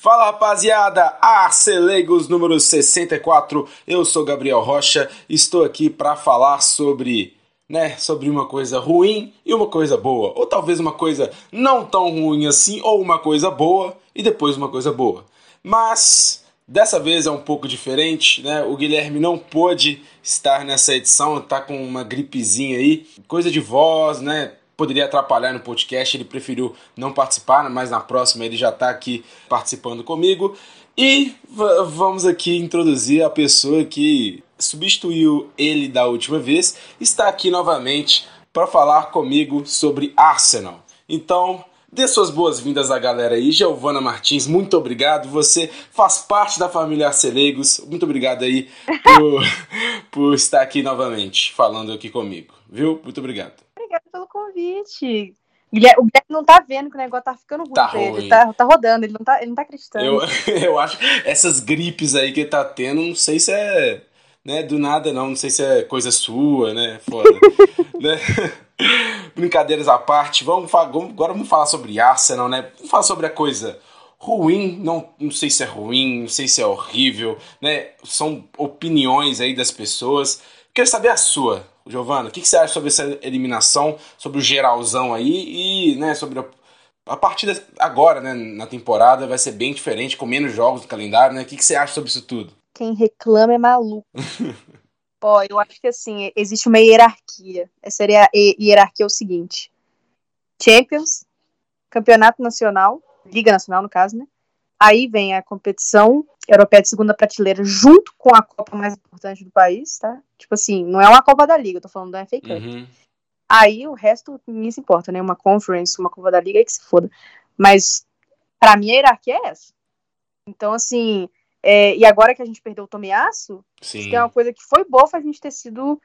Fala rapaziada, Arcelegos número 64. Eu sou Gabriel Rocha, estou aqui para falar sobre, né, sobre uma coisa ruim e uma coisa boa, ou talvez uma coisa não tão ruim assim, ou uma coisa boa e depois uma coisa boa. Mas dessa vez é um pouco diferente, né? O Guilherme não pôde estar nessa edição, tá com uma gripezinha aí, coisa de voz, né? Poderia atrapalhar no podcast, ele preferiu não participar, mas na próxima ele já está aqui participando comigo. E vamos aqui introduzir a pessoa que substituiu ele da última vez, está aqui novamente para falar comigo sobre Arsenal. Então, dê suas boas-vindas à galera aí. Giovana Martins, muito obrigado. Você faz parte da família Arcelegos. Muito obrigado aí por, por estar aqui novamente, falando aqui comigo. Viu? Muito obrigado pelo convite. O Guilherme não tá vendo que o negócio tá ficando ruim tá pra ruim. ele. Tá, tá rodando, ele não tá, ele não tá acreditando. Eu, eu acho essas gripes aí que ele tá tendo, não sei se é né, do nada, não. Não sei se é coisa sua, né? Foda. né? Brincadeiras à parte, vamos, vamos, agora vamos falar sobre Arsenal, né? Vamos falar sobre a coisa ruim, não, não sei se é ruim, não sei se é horrível, né? São opiniões aí das pessoas. Quero saber a sua. Giovana, o que, que, você acha sobre essa eliminação, sobre o geralzão aí e né, sobre a, a partida agora, né, na temporada, vai ser bem diferente, com menos jogos no calendário, né? O que, que você acha sobre isso tudo? Quem reclama é maluco. Ó, eu acho que assim, existe uma hierarquia. Essa hierarquia é o seguinte: Champions, Campeonato Nacional, Liga Nacional, no caso, né? Aí vem a competição europeia de segunda prateleira junto com a Copa mais importante do país, tá? Tipo assim, não é uma Copa da Liga, eu tô falando da FA Cup. Uhum. Aí o resto ninguém se importa, né? Uma Conference, uma Copa da Liga, aí que se foda. Mas pra mim a hierarquia é essa. Então, assim, é, e agora que a gente perdeu o Tomiaço, tem uma coisa que foi boa foi a gente ter sido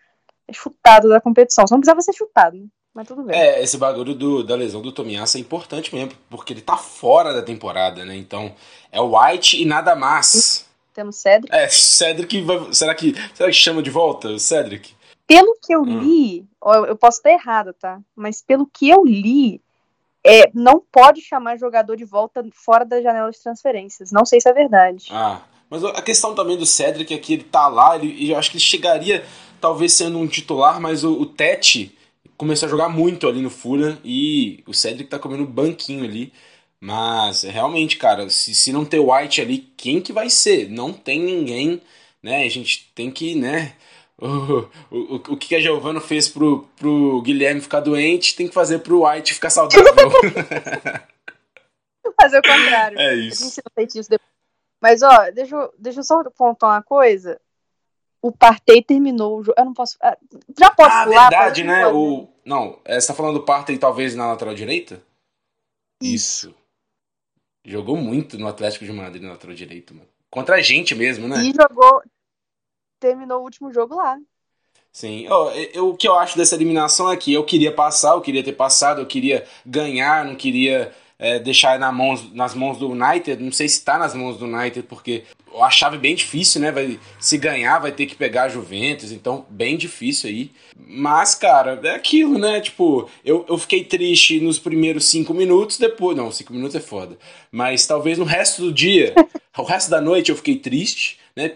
chutado da competição. Só não precisava ser chutado, né? Mas tudo bem. É, esse bagulho do, da lesão do Tomiasso é importante mesmo, porque ele tá fora da temporada, né? Então, é o White e nada mais. Temos Cedric. É, Cedric vai, será que será que chama de volta o Cedric? Pelo que eu hum. li, eu posso estar errado, tá? Mas pelo que eu li, é, não pode chamar jogador de volta fora da janela de transferências. Não sei se é verdade. Ah, mas a questão também do Cedric é que ele tá lá, ele, eu acho que ele chegaria talvez sendo um titular, mas o, o Tete começou a jogar muito ali no Fulham e o Cedric tá comendo banquinho ali. Mas realmente, cara, se, se não ter White ali, quem que vai ser? Não tem ninguém, né? A gente tem que, né? O, o, o que a Giovanna fez pro, pro Guilherme ficar doente, tem que fazer pro White ficar saudável. fazer o contrário. É isso. A gente não depois. Mas, ó, deixa eu, deixa eu só pontuar uma coisa o Partey terminou o jogo. Eu não posso. Ah, já posso ah, falar? verdade, né? O... Não, é, você tá falando do Partey talvez na lateral direita? Isso. Isso. Jogou muito no Atlético de Madrid na lateral direita, mano. Contra a gente mesmo, né? E jogou. Terminou o último jogo lá. Sim. Oh, eu, o que eu acho dessa eliminação é que eu queria passar, eu queria ter passado, eu queria ganhar, não queria é, deixar na mãos, nas mãos do United. Não sei se está nas mãos do United, porque a chave bem difícil, né? Vai, se ganhar, vai ter que pegar a Juventus, então bem difícil aí. Mas, cara, é aquilo, né? Tipo, eu, eu fiquei triste nos primeiros cinco minutos, depois. Não, cinco minutos é foda. Mas talvez no resto do dia, o resto da noite eu fiquei triste, né?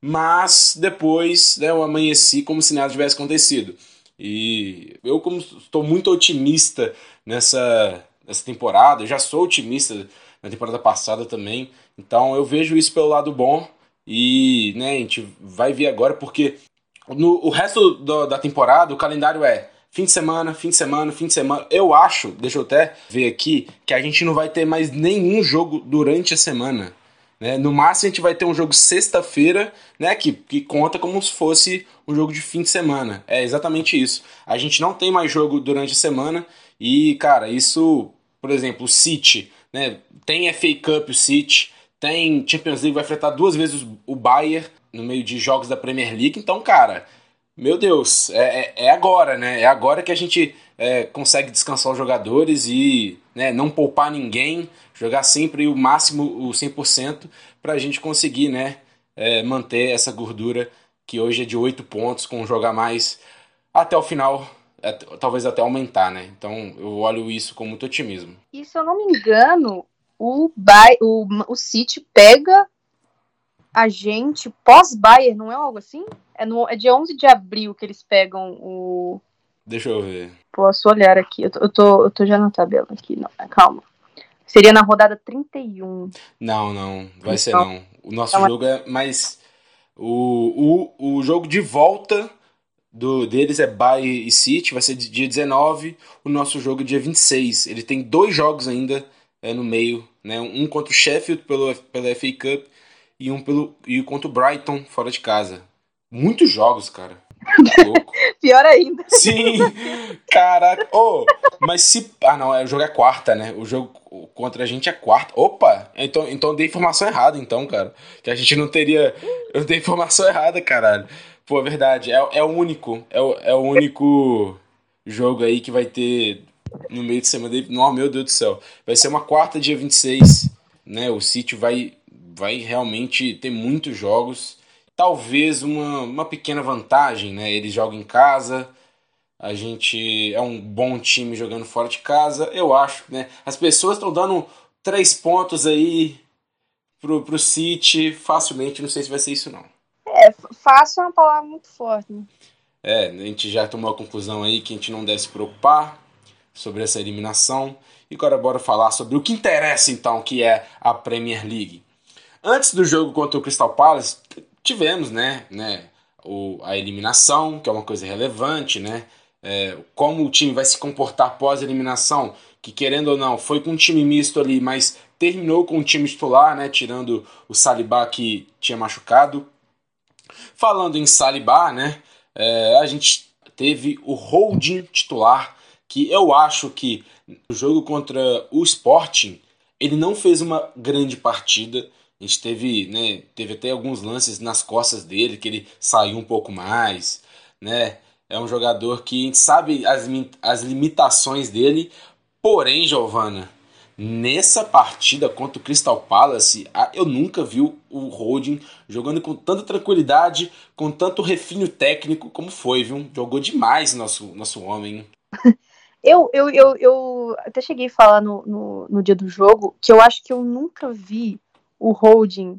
Mas depois né, eu amanheci como se nada tivesse acontecido. E eu, como estou muito otimista nessa, nessa temporada, eu já sou otimista na temporada passada também. Então eu vejo isso pelo lado bom e né, a gente vai ver agora porque no o resto do, da temporada o calendário é fim de semana, fim de semana, fim de semana. Eu acho, deixa eu até ver aqui, que a gente não vai ter mais nenhum jogo durante a semana. Né? No máximo a gente vai ter um jogo sexta-feira, né? Que, que conta como se fosse um jogo de fim de semana. É exatamente isso. A gente não tem mais jogo durante a semana e, cara, isso, por exemplo, o City né? Tem FA Cup o City, tem Champions League, vai enfrentar duas vezes o Bayern no meio de jogos da Premier League. Então, cara, meu Deus, é, é, é agora, né? É agora que a gente é, consegue descansar os jogadores e né, não poupar ninguém, jogar sempre o máximo, o 100%, para a gente conseguir né, é, manter essa gordura que hoje é de 8 pontos, com jogar mais até o final talvez até aumentar, né? Então eu olho isso com muito otimismo. E se eu não me engano, o, Bay, o, o City pega a gente pós-Bayern, não é algo assim? É, no, é dia 11 de abril que eles pegam o. Deixa eu ver. Posso olhar aqui. Eu tô, eu tô, eu tô já na tabela aqui. Não, calma. Seria na rodada 31. Não, não. Vai então, ser não. O nosso então, jogo é mais. O, o, o jogo de volta do deles é Bayern e City, vai ser dia 19. O nosso jogo é dia 26. Ele tem dois jogos ainda é, no meio. Né? Um contra o Sheffield pelo, pela FA Cup e um pelo, e contra o Brighton fora de casa. Muitos jogos, cara. Louco. Pior ainda. Sim, caraca. Oh, mas se. Ah, não, o jogo é quarta, né? O jogo contra a gente é quarta. Opa! Então, então dei informação errada, então, cara. Que a gente não teria. Eu dei informação errada, caralho. Pô, é verdade. É, é o único. É o, é o único jogo aí que vai ter no meio de semana. Não, meu Deus do céu. Vai ser uma quarta, dia 26. Né? O City vai, vai realmente ter muitos jogos talvez uma, uma pequena vantagem, né? Eles jogam em casa, a gente é um bom time jogando fora de casa, eu acho, né? As pessoas estão dando três pontos aí pro, pro City facilmente, não sei se vai ser isso não. Fácil é uma palavra muito forte. Né? É, a gente já tomou a conclusão aí que a gente não deve se preocupar sobre essa eliminação. E agora bora falar sobre o que interessa então, que é a Premier League. Antes do jogo contra o Crystal Palace, tivemos, né, né o, a eliminação, que é uma coisa relevante, né? É, como o time vai se comportar após a eliminação, que querendo ou não, foi com um time misto ali, mas terminou com o time titular, né? Tirando o Salibá que tinha machucado. Falando em Salibá, né? É, a gente teve o holding titular, que eu acho que no jogo contra o Sporting, ele não fez uma grande partida a gente teve, né, teve até alguns lances nas costas dele que ele saiu um pouco mais, né? É um jogador que a gente sabe as, as limitações dele, porém, Giovana, nessa partida contra o Crystal Palace, eu nunca vi o Holding jogando com tanta tranquilidade, com tanto refino técnico como foi, viu? Jogou demais nosso, nosso homem. Eu, eu, eu, eu até cheguei a falar no, no, no dia do jogo que eu acho que eu nunca vi o holding.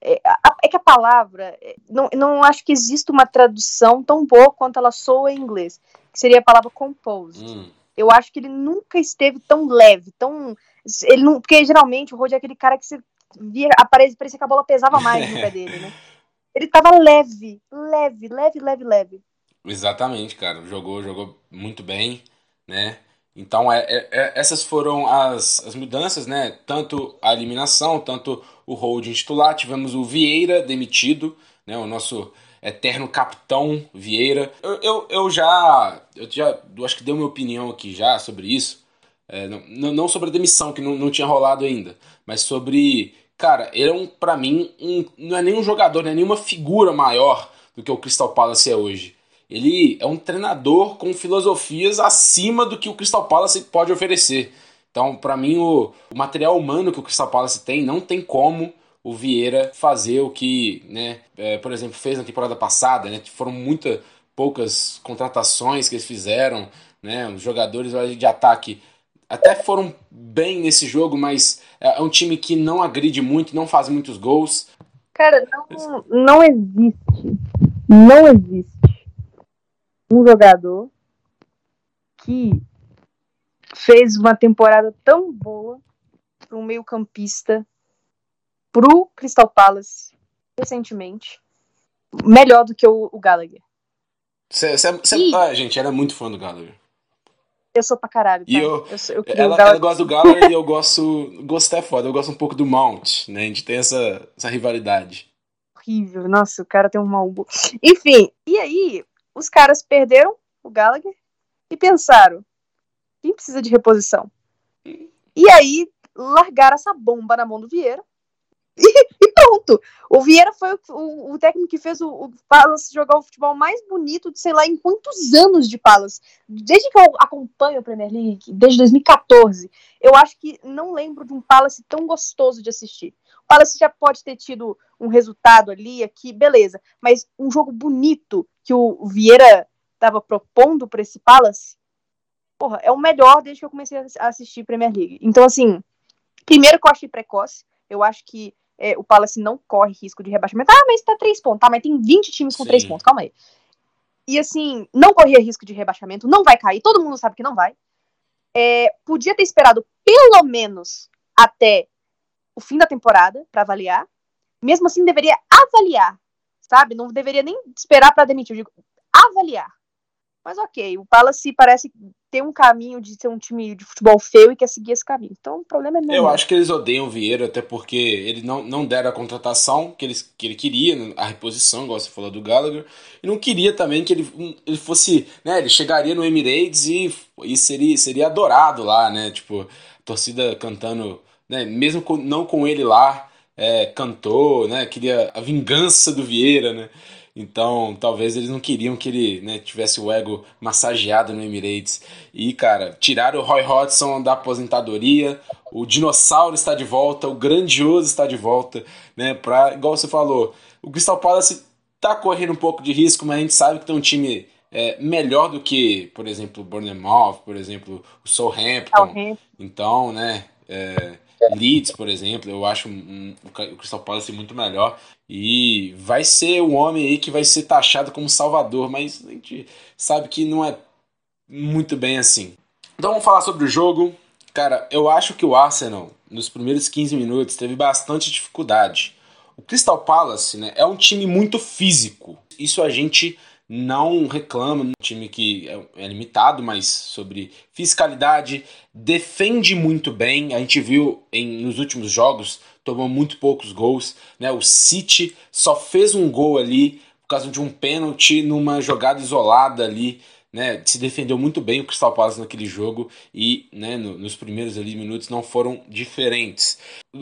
É, é, que a palavra, é, não, não acho que exista uma tradução tão boa quanto ela soa em inglês, que seria a palavra composed. Hum. Eu acho que ele nunca esteve tão leve, tão. Ele não, porque geralmente o holding é aquele cara que você via, aparece, parecia que a bola pesava mais no pé dele, né? Ele tava leve, leve, leve, leve, leve. Exatamente, cara. Jogou, jogou muito bem, né? Então, é, é, é, essas foram as, as mudanças, né? Tanto a eliminação, tanto o holding titular. Tivemos o Vieira demitido, né? O nosso eterno capitão Vieira. Eu, eu, eu já, eu já eu acho que dei minha opinião aqui já sobre isso. É, não, não sobre a demissão, que não, não tinha rolado ainda, mas sobre. Cara, ele é um, pra mim, um, não é nenhum jogador, não é nenhuma figura maior do que o Crystal Palace é hoje ele é um treinador com filosofias acima do que o Crystal Palace pode oferecer. Então, para mim, o, o, material humano que o Crystal Palace tem, não tem como o Vieira fazer o que, né, é, por exemplo, fez na temporada passada. Né, foram muitas poucas contratações que eles fizeram, né, os jogadores de ataque até foram bem nesse jogo, mas é, é um time que não agride muito, não faz muitos gols. Cara, não, não existe. Não existe um jogador que fez uma temporada tão boa para um meio-campista pro Crystal Palace recentemente, melhor do que o, o Gallagher. Cê, cê, cê, e... ah, gente, era muito fã do Gallagher. Eu sou pra caralho. Tá? E eu, eu, sou, eu ela, ela, gosta do Gallagher e eu gosto. Gosto é foda, eu gosto um pouco do Mount, né? A gente tem essa, essa rivalidade. Horrível, nossa, o cara tem um mau. Enfim, e aí, os caras perderam o Gallagher e pensaram: quem precisa de reposição? E aí largaram essa bomba na mão do Vieira. E, pronto. O Vieira foi o, o, o técnico que fez o, o, Palace jogar o futebol mais bonito de sei lá em quantos anos de Palace. Desde que eu acompanho a Premier League, desde 2014, eu acho que não lembro de um Palace tão gostoso de assistir. O Palace já pode ter tido um resultado ali, aqui, beleza. Mas um jogo bonito, que o Vieira estava propondo para esse Palace, porra, é o melhor desde que eu comecei a assistir Premier League. Então, assim, Primeiro que eu achei precoce. Eu acho que é, o Palace não corre risco de rebaixamento. Ah, mas tá três pontos. Tá, mas tem 20 times com Sim. três pontos. Calma aí. E assim, não corria risco de rebaixamento, não vai cair, todo mundo sabe que não vai. É, podia ter esperado pelo menos até o fim da temporada para avaliar. Mesmo assim, deveria avaliar, sabe? Não deveria nem esperar para demitir. Eu digo, avaliar. Mas ok, o Palace parece ter um caminho de ser um time de futebol feio e quer seguir esse caminho. Então o problema é meu. Eu acho que eles odeiam o Vieira, até porque ele não, não deram a contratação que, eles, que ele queria, a reposição, igual você falou do Gallagher, e não queria também que ele, ele fosse. Né, ele chegaria no Emirates e, e seria, seria adorado lá, né? Tipo, torcida cantando, né, mesmo com, não com ele lá, é, cantou, né? Queria a vingança do Vieira, né? Então, talvez eles não queriam que ele né, tivesse o ego massageado no Emirates. E, cara, tiraram o Roy Hodgson da aposentadoria, o dinossauro está de volta, o grandioso está de volta, né? Pra, igual você falou, o Crystal Palace tá correndo um pouco de risco, mas a gente sabe que tem um time é, melhor do que, por exemplo, o Bournemouth, por exemplo, o Southampton. Então, né? É, Leeds, por exemplo, eu acho um, um, o Crystal Palace muito melhor. E vai ser o homem aí que vai ser taxado como salvador, mas a gente sabe que não é muito bem assim. Então vamos falar sobre o jogo. Cara, eu acho que o Arsenal, nos primeiros 15 minutos, teve bastante dificuldade. O Crystal Palace né, é um time muito físico. Isso a gente não reclama, um time que é, é limitado, mas sobre fiscalidade, defende muito bem. A gente viu em, nos últimos jogos, tomou muito poucos gols. Né? O City só fez um gol ali por causa de um pênalti numa jogada isolada ali. Né, se defendeu muito bem o Crystal Palace naquele jogo e né, no, nos primeiros ali minutos não foram diferentes.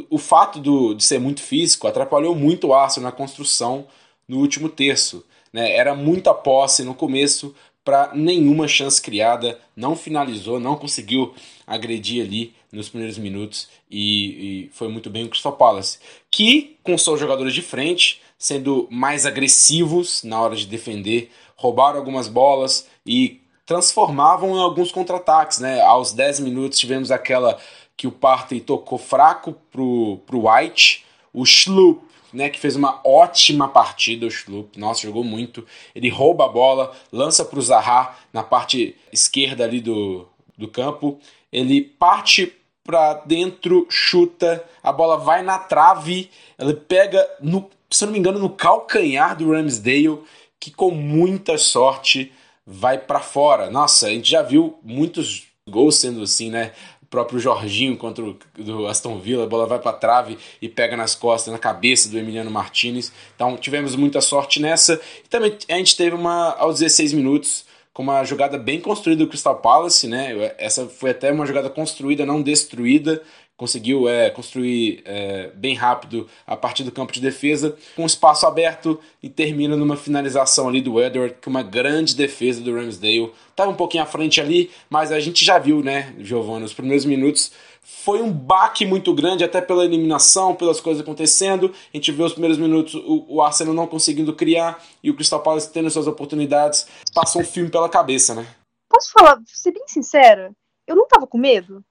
O, fato do, de ser muito físico atrapalhou muito o Arsenal na construção no último terço. Né? Era muita posse no começo para nenhuma chance criada, não finalizou, não conseguiu agredir ali nos primeiros minutos e, e, foi muito bem o Crystal Palace, que com seus jogadores de frente, sendo mais agressivos na hora de defender, roubaram algumas bolas e transformavam em alguns contra-ataques, né? Aos 10 minutos tivemos aquela que o Partey tocou fraco pro, pro White, o Schlupp né, que fez uma ótima partida, o Schlupp, nossa, jogou muito. Ele rouba a bola, lança para o Zaha na parte esquerda ali do, do campo. Ele parte para dentro, chuta, a bola vai na trave, ele pega, no, se não me engano, no calcanhar do Ramsdale, que com muita sorte vai para fora. Nossa, a gente já viu muitos gols sendo assim, né? Próprio Jorginho contra o do Aston Villa, a bola vai para trave e pega nas costas, na cabeça do Emiliano Martinez. Então tivemos muita sorte nessa. E também a gente teve uma aos 16 minutos com uma jogada bem construída do Crystal Palace, né? Essa foi até uma jogada construída, não destruída, conseguiu é, construir é, bem rápido a partir do campo de defesa, com espaço aberto e termina numa finalização ali do Edward, com uma grande defesa do Ramsdale. Estava um pouquinho à frente ali, mas a gente já viu, né, Giovanni, nos primeiros minutos foi um baque muito grande, até pela eliminação, pelas coisas acontecendo. A gente viu os primeiros minutos o, o Arsenal não conseguindo criar e o Crystal Palace tendo suas oportunidades. Passou um filme pela cabeça, né? Posso falar, ser bem sincera? Eu não tava com medo.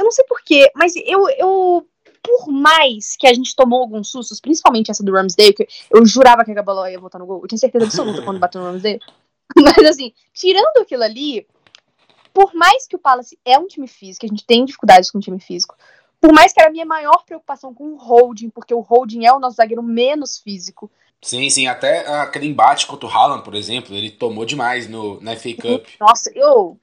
Eu não sei porquê, mas eu, eu. Por mais que a gente tomou alguns sustos, principalmente essa do Ramsdale, que eu jurava que a bola ia voltar no gol. Eu tinha certeza absoluta quando bateu no Ramsdale. Mas assim, tirando aquilo ali, por mais que o Palace é um time físico, a gente tem dificuldades com o time físico, por mais que era a minha maior preocupação com o holding, porque o holding é o nosso zagueiro menos físico. Sim, sim, até aquele embate contra o Haaland, por exemplo, ele tomou demais no, na FA Cup. Nossa, eu,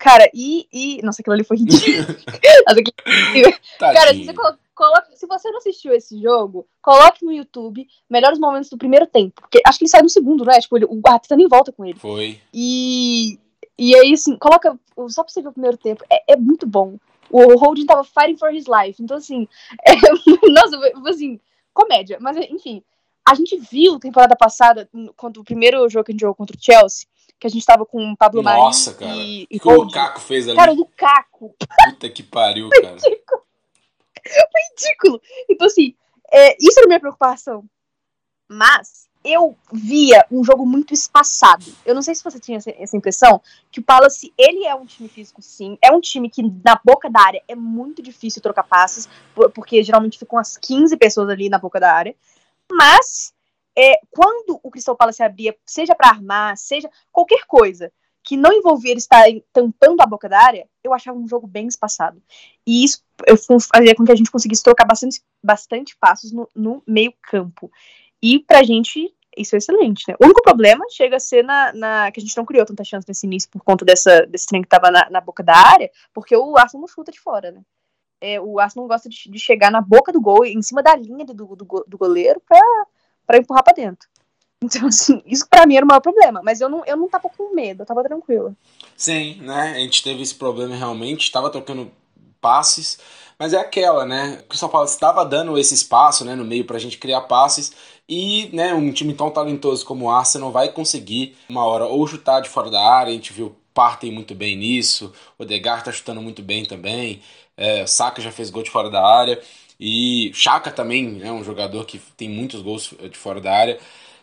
Cara, e, e. Nossa, aquilo ali foi ridículo. Cara, se você, coloca, se você não assistiu esse jogo, coloque no YouTube melhores momentos do primeiro tempo. Porque acho que ele sai no segundo, né? Tipo, ele, o Arteta nem volta com ele. Foi. E. E aí, assim, coloca. Só pra você ver o primeiro tempo. É, é muito bom. O Holding tava fighting for his life. Então, assim. É, nossa, assim, comédia. Mas, enfim. A gente viu temporada passada, quando o primeiro jogo que a gente jogou contra o Chelsea, que a gente tava com o Pablo Marinho Nossa, cara. E, e o Lukaku fez ali. Cara, o Lukaku. Puta que pariu, cara. Ridículo. Foi ridículo. Então, assim, é, isso era minha preocupação. Mas, eu via um jogo muito espaçado. Eu não sei se você tinha essa impressão, que o Palace, ele é um time físico, sim. É um time que, na boca da área, é muito difícil trocar passes, porque geralmente ficam as 15 pessoas ali na boca da área. Mas, é, quando o Crystal Palace abria, seja para armar, seja qualquer coisa, que não envolvia ele estar tampando a boca da área, eu achava um jogo bem espaçado. E isso fazia com que a gente conseguisse trocar bastante, bastante passos no, no meio campo. E pra gente, isso é excelente, né? O único problema chega a ser na, na, que a gente não criou tanta chance nesse início por conta dessa, desse trem que tava na, na boca da área, porque o Arsenal não chuta de fora, né? É, o Arsenal gosta de, de, chegar na boca do gol, em cima da linha do, do, do goleiro, pra, pra empurrar pra dentro. Então, assim, isso para mim era o maior problema. Mas eu não, eu não tava com medo, eu tava tranquila. Sim, né? A gente teve esse problema realmente, estava tocando passes, mas é aquela, né? O Crystal Palace estava dando esse espaço, né, no meio pra gente criar passes e, né, um time tão talentoso como o Arsenal vai conseguir uma hora ou chutar de fora da área, a gente viu partem muito bem nisso, o Degar tá chutando muito bem também, é, Saka já fez gol de fora da área e Chaka também é um jogador que tem muitos gols de fora da área.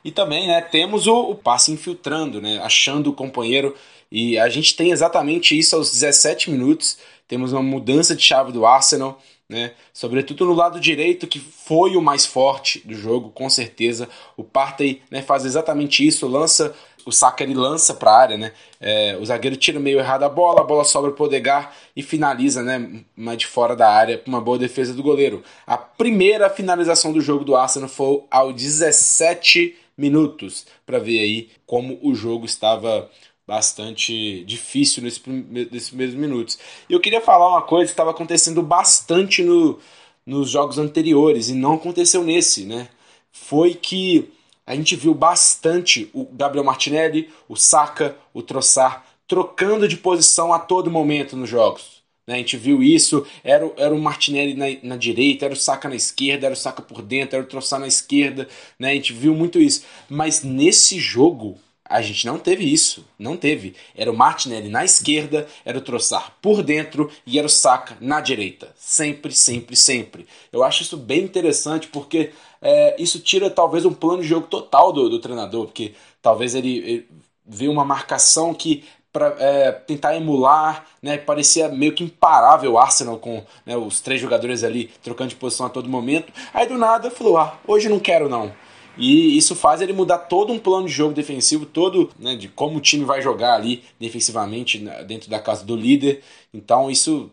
E também, né, temos o, o passe infiltrando, né, achando o companheiro. E a gente tem exatamente isso aos 17 minutos. Temos uma mudança de chave do Arsenal, né? Sobretudo no lado direito, que foi o mais forte do jogo, com certeza. O Partey né, faz exatamente isso, lança o Saka ele lança para a área, né? É, o zagueiro tira meio errado a bola, a bola sobra para o Odegar e finaliza, né? Mas de fora da área, uma boa defesa do goleiro. A primeira finalização do jogo do Arsenal foi ao 17 minutos, para ver aí como o jogo estava bastante difícil nesse, nesses primeiros minutos. E eu queria falar uma coisa que estava acontecendo bastante no, nos jogos anteriores e não aconteceu nesse, né? Foi que a gente viu bastante o Gabriel Martinelli, o Saka, o Trossard trocando de posição a todo momento nos jogos. Né? A gente viu isso, era, era o Martinelli na, na direita, era o Saka na esquerda, era o Saka por dentro, era o Trossard na esquerda, né? a gente viu muito isso. Mas nesse jogo, a gente não teve isso, não teve. Era o Martinelli na esquerda, era o Troçar por dentro e era o Saka na direita. Sempre, sempre, sempre. Eu acho isso bem interessante porque é, isso tira talvez um plano de jogo total do, do treinador, porque talvez ele, ele vê uma marcação que para é, tentar emular, né, parecia meio que imparável o Arsenal com né, os três jogadores ali trocando de posição a todo momento. Aí do nada falou: ah, hoje não quero não. E isso faz ele mudar todo um plano de jogo defensivo, todo né, de como o time vai jogar ali defensivamente né, dentro da casa do líder. Então isso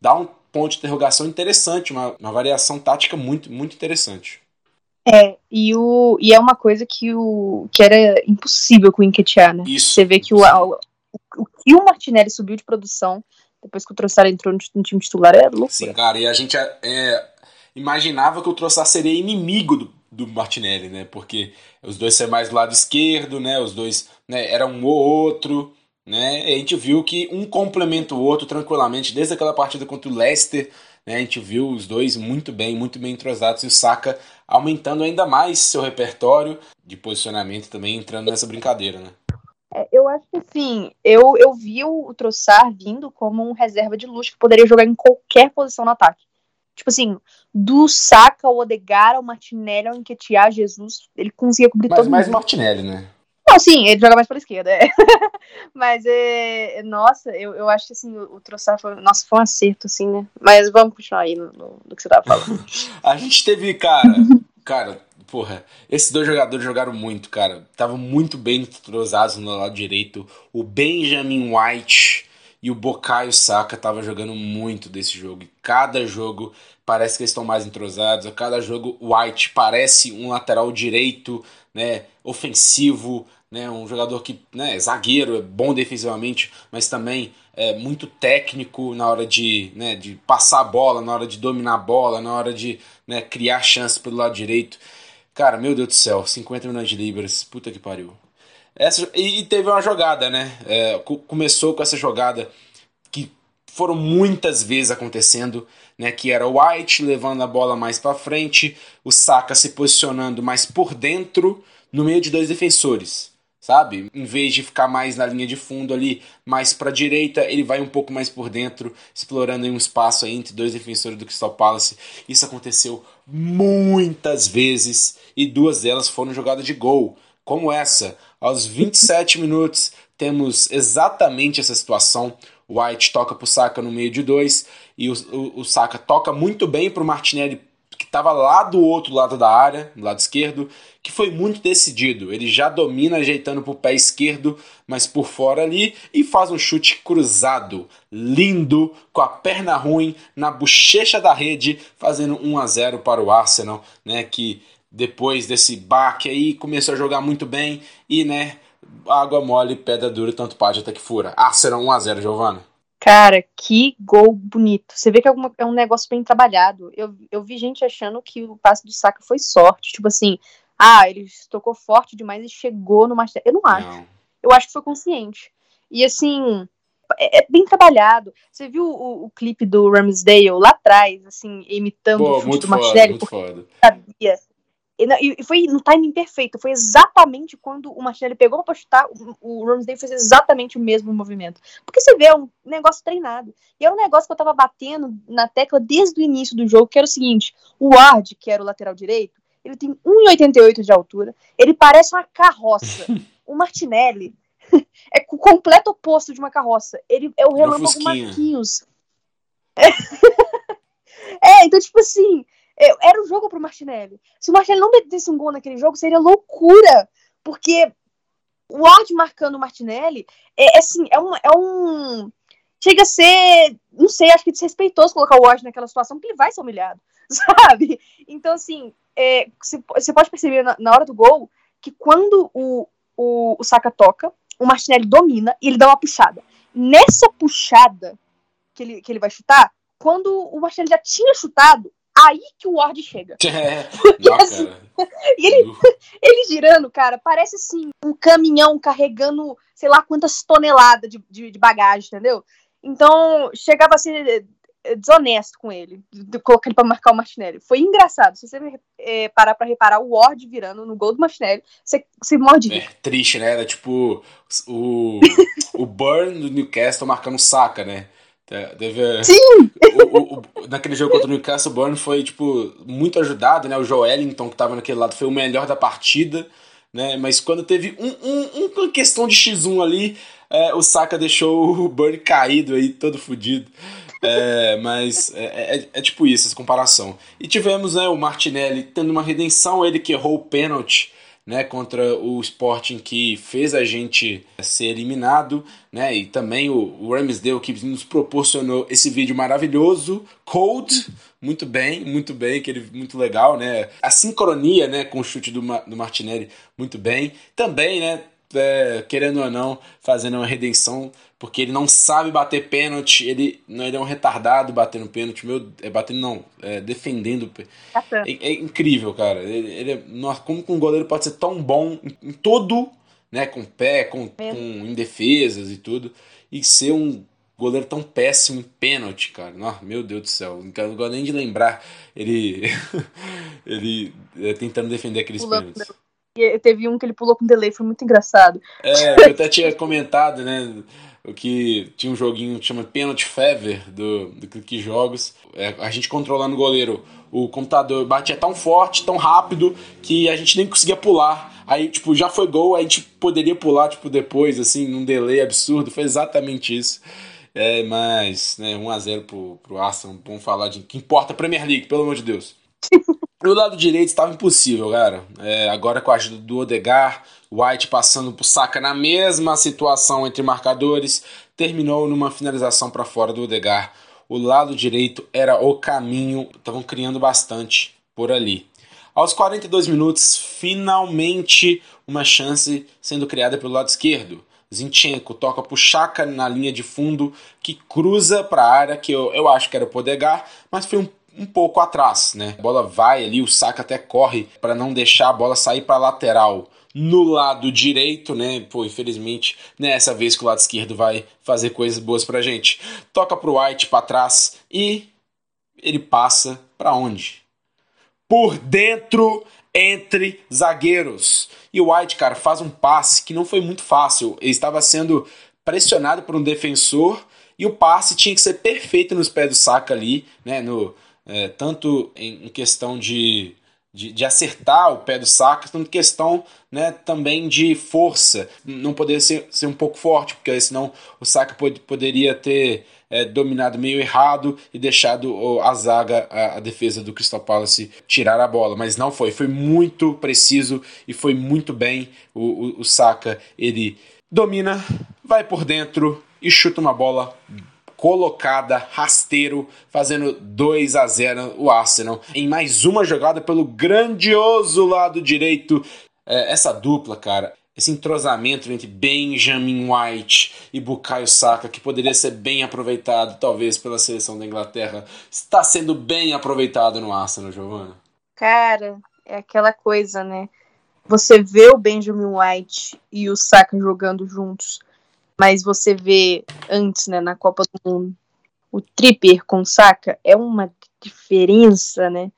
dá um ponto de interrogação interessante, uma, uma variação tática muito, muito interessante. É, e, o, e é uma coisa que, o, que era impossível com o Enquetear, né? Isso. Você vê que o, o, o que o Martinelli subiu de produção depois que o Trossard entrou no, no time titular é loucura. Sim, cara, e a gente é, é imaginava que o Trossard seria inimigo do, do Martinelli, né? Porque os dois são mais do lado esquerdo, né? Os dois né, eram um ou outro, né? E a gente viu que um complementa o outro tranquilamente, desde aquela partida contra o Leicester, né? A gente viu os dois muito bem, muito bem entrosados e o Saka aumentando ainda mais seu repertório de posicionamento também entrando nessa brincadeira, né? É, eu acho que assim, eu, eu vi o Troçar vindo como um reserva de luxo que poderia jogar em qualquer posição no ataque. Tipo assim, do Saka ao Odegar, ao Martinelli, ao Enquetear, Jesus, ele conseguia cobrir Mas todo mais mundo. mais Martinelli, né? Não, sim, ele joga mais pela esquerda, é. Mas, é, nossa, eu, eu acho que, assim, o, o Troçar foi, nossa, foi um acerto, assim, né? Mas vamos continuar aí no, no, no que você tava falando. a gente teve, cara, cara, porra, esses dois jogadores jogaram muito, cara. Estavam muito bem entrosados no lado direito. O Benjamin White e o Bocaio Saka tava jogando muito desse jogo. E cada jogo parece que eles estão mais entrosados. A cada jogo White parece um lateral direito, né, ofensivo, né, um jogador que, né, é zagueiro, é bom defensivamente, mas também é muito técnico na hora de, né, de passar a bola, na hora de dominar a bola, na hora de né, criar chances pelo lado direito. Cara, meu Deus do céu, 50 milhões de libras, puta que pariu. Essa, e, teve uma jogada, né? É, começou com essa jogada que foram muitas vezes acontecendo, né? Que era o White levando a bola mais para frente, o Saka se posicionando mais por dentro, no meio de dois defensores. sabe? Em vez de ficar mais na linha de fundo ali, mais para direita, ele vai um pouco mais por dentro, explorando um espaço entre dois defensores do Crystal Palace. Isso aconteceu muitas vezes e duas delas foram jogadas de gol, como essa. Aos 27 minutos, temos exatamente essa situação. White toca para o Saka no meio de dois e o, o, o Saka toca muito bem para o Martinelli que estava lá do outro lado da área, do lado esquerdo, que foi muito decidido. Ele já domina ajeitando para o pé esquerdo, mas por fora ali, e faz um chute cruzado, lindo, com a perna ruim, na bochecha da rede, fazendo 1 a 0 para o Arsenal, né, que depois desse baque aí começou a jogar muito bem e, né, água mole, pedra dura, tanto pode até que fura. Arsenal 1 a 0 Giovana. Cara, que gol bonito. Você vê que é, é, um negócio bem trabalhado. Eu, eu vi gente achando que o passe do Saka foi sorte. Tipo assim, ah, ele tocou forte demais e chegou no martelo. Eu não acho. Não. Eu acho que foi consciente. E assim, é, é bem trabalhado. Você viu o, o, clipe do Ramsdale lá atrás, assim, imitando Pô, o chute do Martinelli? Porque foda. sabia e, foi no timing perfeito. Foi exatamente quando o Martinelli pegou pra chutar, o, o Ramsdale fez exatamente o mesmo movimento. Porque você vê, é um negócio treinado. E é um negócio que eu tava batendo na tecla desde o início do jogo, que era o seguinte: o Ward, que era o lateral direito, ele tem 1,88 de altura, ele parece uma carroça. o Martinelli é o completo oposto de uma carroça. Ele é o relâmpago Marquinhos. é, então, tipo assim, era o jogo pro Martinelli. Se o Martinelli não metesse um gol naquele jogo, seria loucura. Porque o Ward marcando o Martinelli é, é assim, é um, é um. Chega a ser. Não sei, acho que desrespeitoso colocar o Ward naquela situação, porque ele vai ser humilhado, sabe? Então, assim, é, você pode perceber na, na, hora do gol que quando o, o, o Saka toca, o Martinelli domina e ele dá uma puxada. Nessa puxada que ele, que ele vai chutar, quando o Martinelli já tinha chutado, Aí que o Ward chega. É, não, assim, e ele, ele girando, cara, parece assim, um caminhão carregando, sei lá quantas toneladas de, de, de bagagem, entendeu? Então, chegava a ser eh, desonesto com ele, colocar ele pra marcar o Martinelli. Foi engraçado. Se você é, parar pra reparar o Ward virando no gol do Martinelli, você, você morde. É triste, né? Era tipo o, o Burn do Newcastle marcando saca, né? Deve, Sim! O, o, o, naquele jogo contra o Newcastle, o Burn foi, tipo, muito ajudado, né? O Joelinton, que tava naquele lado, foi o melhor da partida, né? Mas quando teve um, um, uma questão de X1 ali, é, o Saka deixou o Burn caído aí, todo fodido. É, mas é, é, é, tipo isso, essa comparação. E tivemos né, o Martinelli tendo uma redenção, ele que errou o pênalti né, contra o Sporting que fez a gente ser eliminado, né, e também o, o Ramsdale que nos proporcionou esse vídeo maravilhoso, Cold, muito bem, muito bem, aquele muito legal, né, a sincronia, né, com o chute do, do Martinelli, muito bem, também, né, é, querendo ou não, fazendo uma redenção porque ele não sabe bater pênalti, ele, não, ele é um retardado batendo pênalti, meu, é batendo não, é, defendendo. É, é, incrível, cara. Ele, ele é, como um goleiro pode ser tão bom em, em todo, né, com pé, com, com em defesas e tudo, e ser um goleiro tão péssimo em pênalti, cara. Nossa, meu Deus do céu, não gosto nem de lembrar ele ele é, tentando defender aqueles Pulando. pênaltis. E teve um que ele pulou com delay, foi muito engraçado. É, eu até tinha comentado, né? o que tinha um joguinho que chama Penalty Fever do, do Clique Jogos. É, a gente controlando o goleiro. O computador batia tão forte, tão rápido, que a gente nem conseguia pular. Aí, tipo, já foi gol, a gente poderia pular, tipo, depois, assim, num delay absurdo. Foi exatamente isso. É, mas, né, 1x0 pro, pro Arsenal, vamos falar de que importa a Premier League, pelo amor de Deus. Do lado direito estava impossível, cara. É, agora com a ajuda do Odegar, White passando por saca na mesma situação entre marcadores, terminou numa finalização para fora do Odegar. O lado direito era o caminho, estavam criando bastante por ali. Aos 42 minutos, finalmente uma chance sendo criada pelo lado esquerdo. Zinchenko toca pro Chaka na linha de fundo, que cruza para a área, que eu, eu acho que era o Podegar, mas foi um um pouco atrás, né? A bola vai ali, o Saka até corre para não deixar a bola sair para lateral. No lado direito, né? Pô, infelizmente, nessa vez que o lado esquerdo vai fazer coisas boas pra gente. Toca pro White para trás e ele passa para onde? por dentro entre zagueiros. E o White, cara, faz um passe que não foi muito fácil. Ele estava sendo pressionado por um defensor e o passe tinha que ser perfeito nos pés do Saka ali, né? No, é, tanto em, questão de, de, de, acertar o pé do Saka, tanto questão né, também de força. Não poderia ser, ser um pouco forte, porque senão o Saka pod, poderia ter é, dominado meio errado e deixado a zaga, a, a, defesa do Crystal Palace tirar a bola. Mas não foi, foi muito preciso e foi muito bem. O, o, o Saka, ele domina, vai por dentro e chuta uma bola colocada, rasteiro, fazendo 2 a 0 o Arsenal em mais uma jogada pelo grandioso lado direito. É, essa dupla, cara, esse entrosamento entre Benjamin White e Bukayo Saka, que poderia ser bem aproveitado, talvez, pela seleção da Inglaterra, está sendo bem aproveitado no Arsenal, Giovanna. Cara, é aquela coisa, né? Você vê o Benjamin White e o Saka jogando juntos mas você vê antes, né, na Copa do Mundo, o Tripper com Saka é uma diferença, né?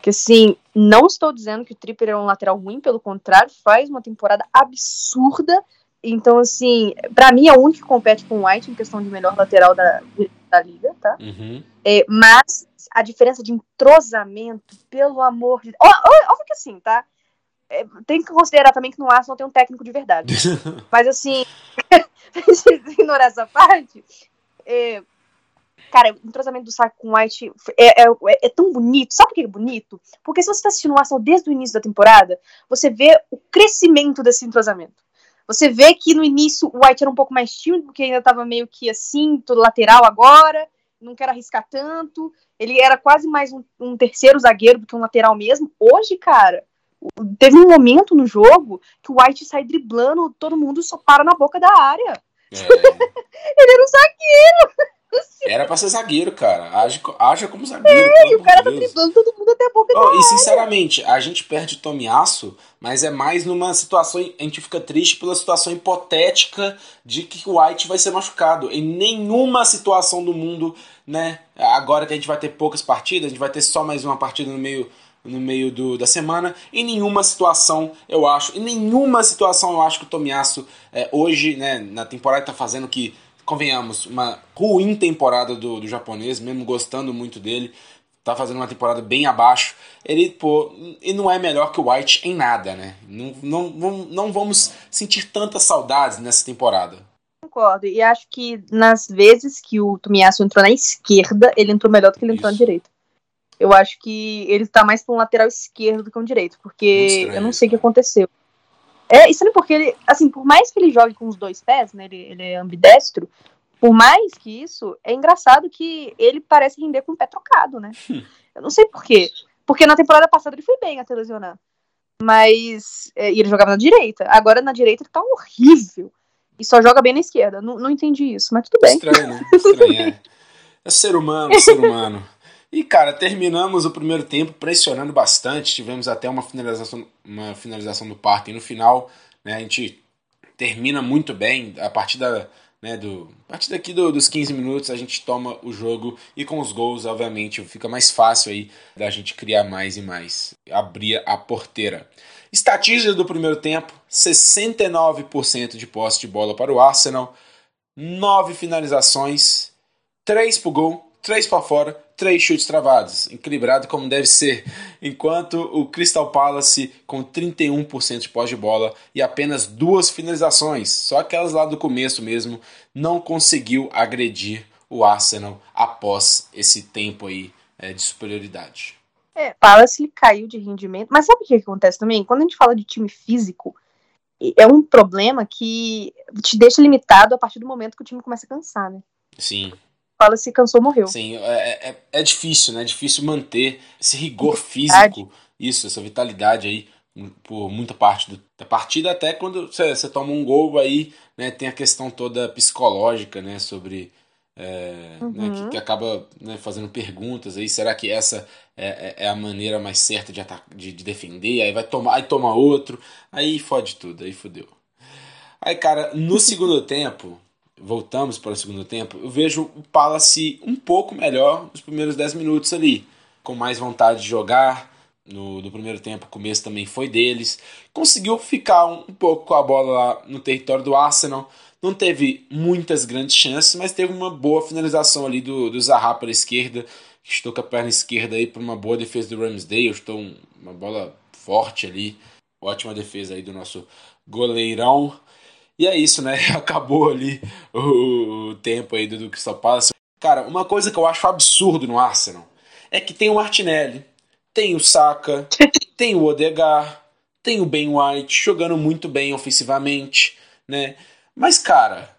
Que assim, não estou dizendo que o Tripper é um lateral ruim, pelo contrário, faz uma temporada absurda. Então, assim, para mim é o único que compete com o White em questão de melhor lateral da, da liga, tá? Uhum. É, mas a diferença de entrosamento, pelo amor de. Óbvio que assim, tá? É, tem que considerar também que no Arsenal tem um técnico de verdade. Mas assim, ignorar essa parte, é, cara, o entrosamento do Saka com o White é, é, é, tão bonito. Sabe por que é bonito? Porque se você está assistindo o Arsenal desde o início da temporada, você vê o crescimento desse entrosamento. Você vê que no início o White era um pouco mais tímido, porque ainda estava meio que assim, todo lateral agora, não quero arriscar tanto. Ele era quase mais um, um terceiro zagueiro do que um lateral mesmo. Hoje, cara, Teve um momento no jogo que o White sai driblando, todo mundo só para na boca da área. É. ele era um zagueiro. Era pra ser zagueiro, cara. Aja, haja como zagueiro. É, e o cara tá driblando todo mundo até a boca oh, da. E sinceramente, a gente perde o Tomiaço, mas é mais numa situação. A gente fica triste pela situação hipotética de que o White vai ser machucado. Em nenhuma situação do mundo, né? Agora que a gente vai ter poucas partidas, a gente vai ter só mais uma partida no meio no meio do, da semana. Em nenhuma situação, eu acho, em nenhuma situação eu acho que o Tomiasso é, hoje, né, na temporada está fazendo que, convenhamos, uma ruim temporada do, do japonês, mesmo gostando muito dele, tá fazendo uma temporada bem abaixo. Ele, pô, e não é melhor que o White em nada, né? Não, não, não, vamos sentir tantas saudades nessa temporada. Concordo, e acho que nas vezes que o Tomiasso entrou na esquerda, ele entrou melhor do que ele entrou Isso. na direita. Eu acho que ele tá mais pra um lateral esquerdo do que um direito, porque eu não sei o que aconteceu. É, isso é porque ele, assim, por mais que ele jogue com os dois pés, né, ele, ele é ambidestro, por mais que isso, é engraçado que ele parece render com o pé trocado, né? Hum. Eu não sei por quê. Porque na temporada passada ele foi bem até lesionar. Mas. É, e ele jogava na direita. Agora na direita ele tá horrível. E só joga bem na esquerda. Não, não entendi isso, mas tudo bem. Estranho, né? Estranho, é. É ser humano, é ser humano. E, cara, terminamos o primeiro tempo pressionando bastante. Tivemos até uma finalização, uma finalização do parque no final. Né? A gente termina muito bem. A partir, da, né, do, a partir daqui do, dos 15 minutos a gente toma o jogo. E com os gols, obviamente, fica mais fácil aí da gente criar mais e mais. Abrir a porteira. Estatística do primeiro tempo: 69% de posse de bola para o Arsenal, 9 finalizações, 3 para o gol, 3 para fora, três chutes travados, equilibrado como deve ser, enquanto o Crystal Palace com 31% de pós de bola e apenas duas finalizações, só aquelas lá do começo mesmo, não conseguiu agredir o Arsenal após esse tempo aí é, de superioridade. É, Palace caiu de rendimento, mas sabe o que acontece também? Quando a gente fala de time físico, é um problema que te deixa limitado a partir do momento que o time começa a cansar, né? Sim fala se cansou, morreu. Sim, é, é, é difícil, né? É difícil manter esse rigor físico, isso, essa vitalidade aí por muita parte do, da partida, até quando você toma um gol aí, né, tem a questão toda psicológica, né, sobre é, uhum. né, que, uhum. que, acaba né, fazendo perguntas aí, será que essa é, é, é a maneira mais certa de, de, de, defender? Aí vai tomar, aí toma outro, aí fode tudo, aí fodeu. Aí, cara, no segundo tempo, voltamos para o segundo tempo, eu vejo o Palace um pouco melhor nos primeiros 10 minutos ali, com mais vontade de jogar, no, no primeiro tempo, o começo também foi deles. Conseguiu ficar um, um pouco com a bola lá no território do Arsenal. Não teve muitas grandes chances, mas teve uma boa finalização ali do, do Zaha para a esquerda. Estou com a perna esquerda aí para uma boa defesa do Ramsdale. Estou uma bola forte ali. Ótima defesa aí do nosso goleirão. E é isso, né? Acabou ali o, o tempo aí do, Crystal Palace. Cara, uma coisa que eu acho absurdo no Arsenal é que tem o Martinelli, tem o Saka, tem o Odegar, tem o Ben White jogando muito bem ofensivamente, né? Mas, cara,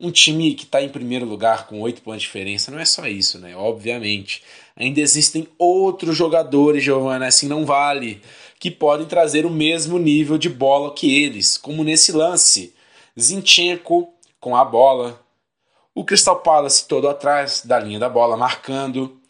um time que está em primeiro lugar com oito pontos de diferença não é só isso, né? Obviamente. Ainda existem outros jogadores, Giovanna, assim não vale, que podem trazer o mesmo nível de bola que eles, como nesse lance. Zinchenko com a bola, o Crystal Palace todo atrás da linha da bola, marcando.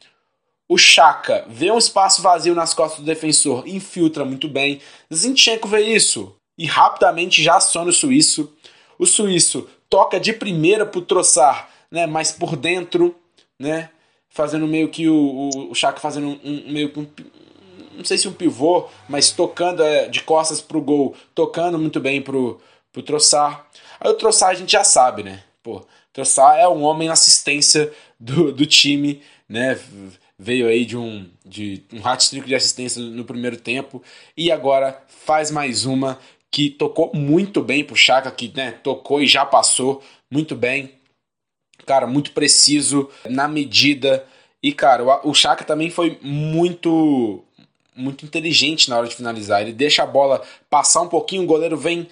O Chaka vê um espaço vazio nas costas do defensor, infiltra muito bem. Zinchenko vê isso e rapidamente já aciona o suíço. O suíço toca de primeira pro Troçar, né, mas por dentro, né, fazendo meio que o, o, o Chaka fazendo um, um meio que um, não sei se um pivô, mas tocando é, de costas pro gol, tocando muito bem pro, pro Troçar. Aí o Troçar a gente já sabe, né? Pô, Troçar é um homem assistência do, do time, né? Veio aí de um, de um hat-trick de assistência no primeiro tempo e agora faz mais uma que tocou muito bem pro Chaka, que né, tocou e já passou muito bem. Cara, muito preciso na medida. E, cara, o, Chaka também foi muito muito inteligente na hora de finalizar. Ele deixa a bola passar um pouquinho, o goleiro vem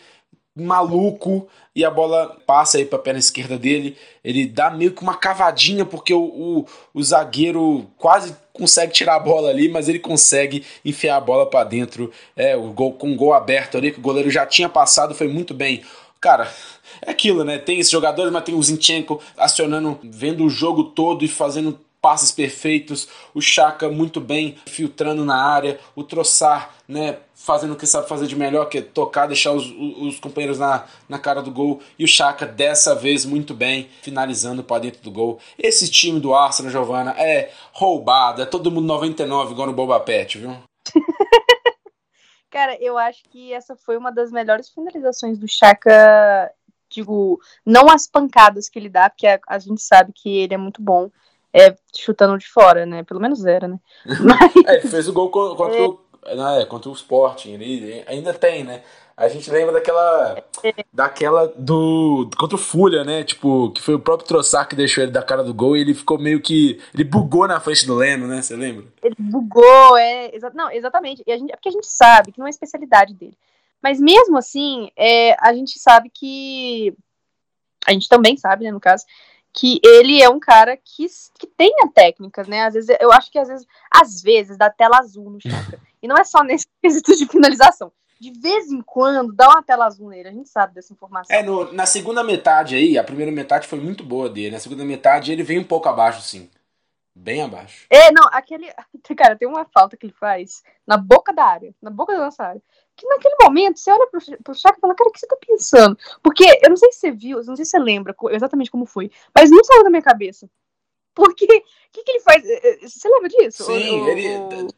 maluco e a bola passa aí para a perna esquerda dele. Ele dá meio que uma cavadinha porque o, o, o, zagueiro quase consegue tirar a bola ali, mas ele consegue enfiar a bola para dentro. É, o gol com o gol aberto ali que o goleiro já tinha passado, foi muito bem. Cara, é aquilo, né? Tem esses jogadores, mas tem o Zinchenko acionando, vendo o jogo todo e fazendo passes perfeitos, o Chaka muito bem filtrando na área, o Troçar, né, fazendo o que sabe fazer de melhor, que é tocar, deixar os, os companheiros na, na cara do gol, e o Chaka dessa vez muito bem, finalizando para dentro do gol. Esse time do Arsenal, Giovana, é roubado, é todo mundo 99 igual no Boba Pet, viu? Cara, eu acho que essa foi uma das melhores finalizações do Chaka digo, não as pancadas que ele dá, porque a, a, gente sabe que ele é muito bom, é, chutando de fora, né? Pelo menos era, né? Mas... é, ele fez o gol contra, é. o, é, contra o Sporting, ele ainda tem, né? A gente lembra daquela. É. Daquela do. Contra o Fulha, né? Tipo, que foi o próprio Troçar que deixou ele da cara do gol e ele ficou meio que. Ele bugou na frente do Leno, né? Você lembra? Ele bugou, é. Exa não, exatamente. E a gente, é porque a gente sabe que não é especialidade dele. Mas mesmo assim, é, a gente sabe que. A gente também sabe, né, no caso, que ele é um cara que, que tem a técnica, né? Às vezes, eu acho que às vezes, às vezes dá tela azul no Chaka. E não é só nesse quesito de finalização. De vez em quando dá uma tela azul nele, a gente sabe dessa informação. É, no, na segunda metade aí, a primeira metade foi muito boa dele. Na segunda metade ele vem um pouco abaixo, sim. Bem abaixo. É, não, aquele. Cara, tem uma falta que ele faz na boca da área. Na boca da nossa área que naquele momento você olha pro, pro Chaka e fala, cara, o que você tá pensando? Porque eu não sei se você viu, não sei se você lembra exatamente como foi, mas não saiu da minha cabeça. Porque, o que, que ele faz? Eh, eh, você lembra disso? Sim, o, ele,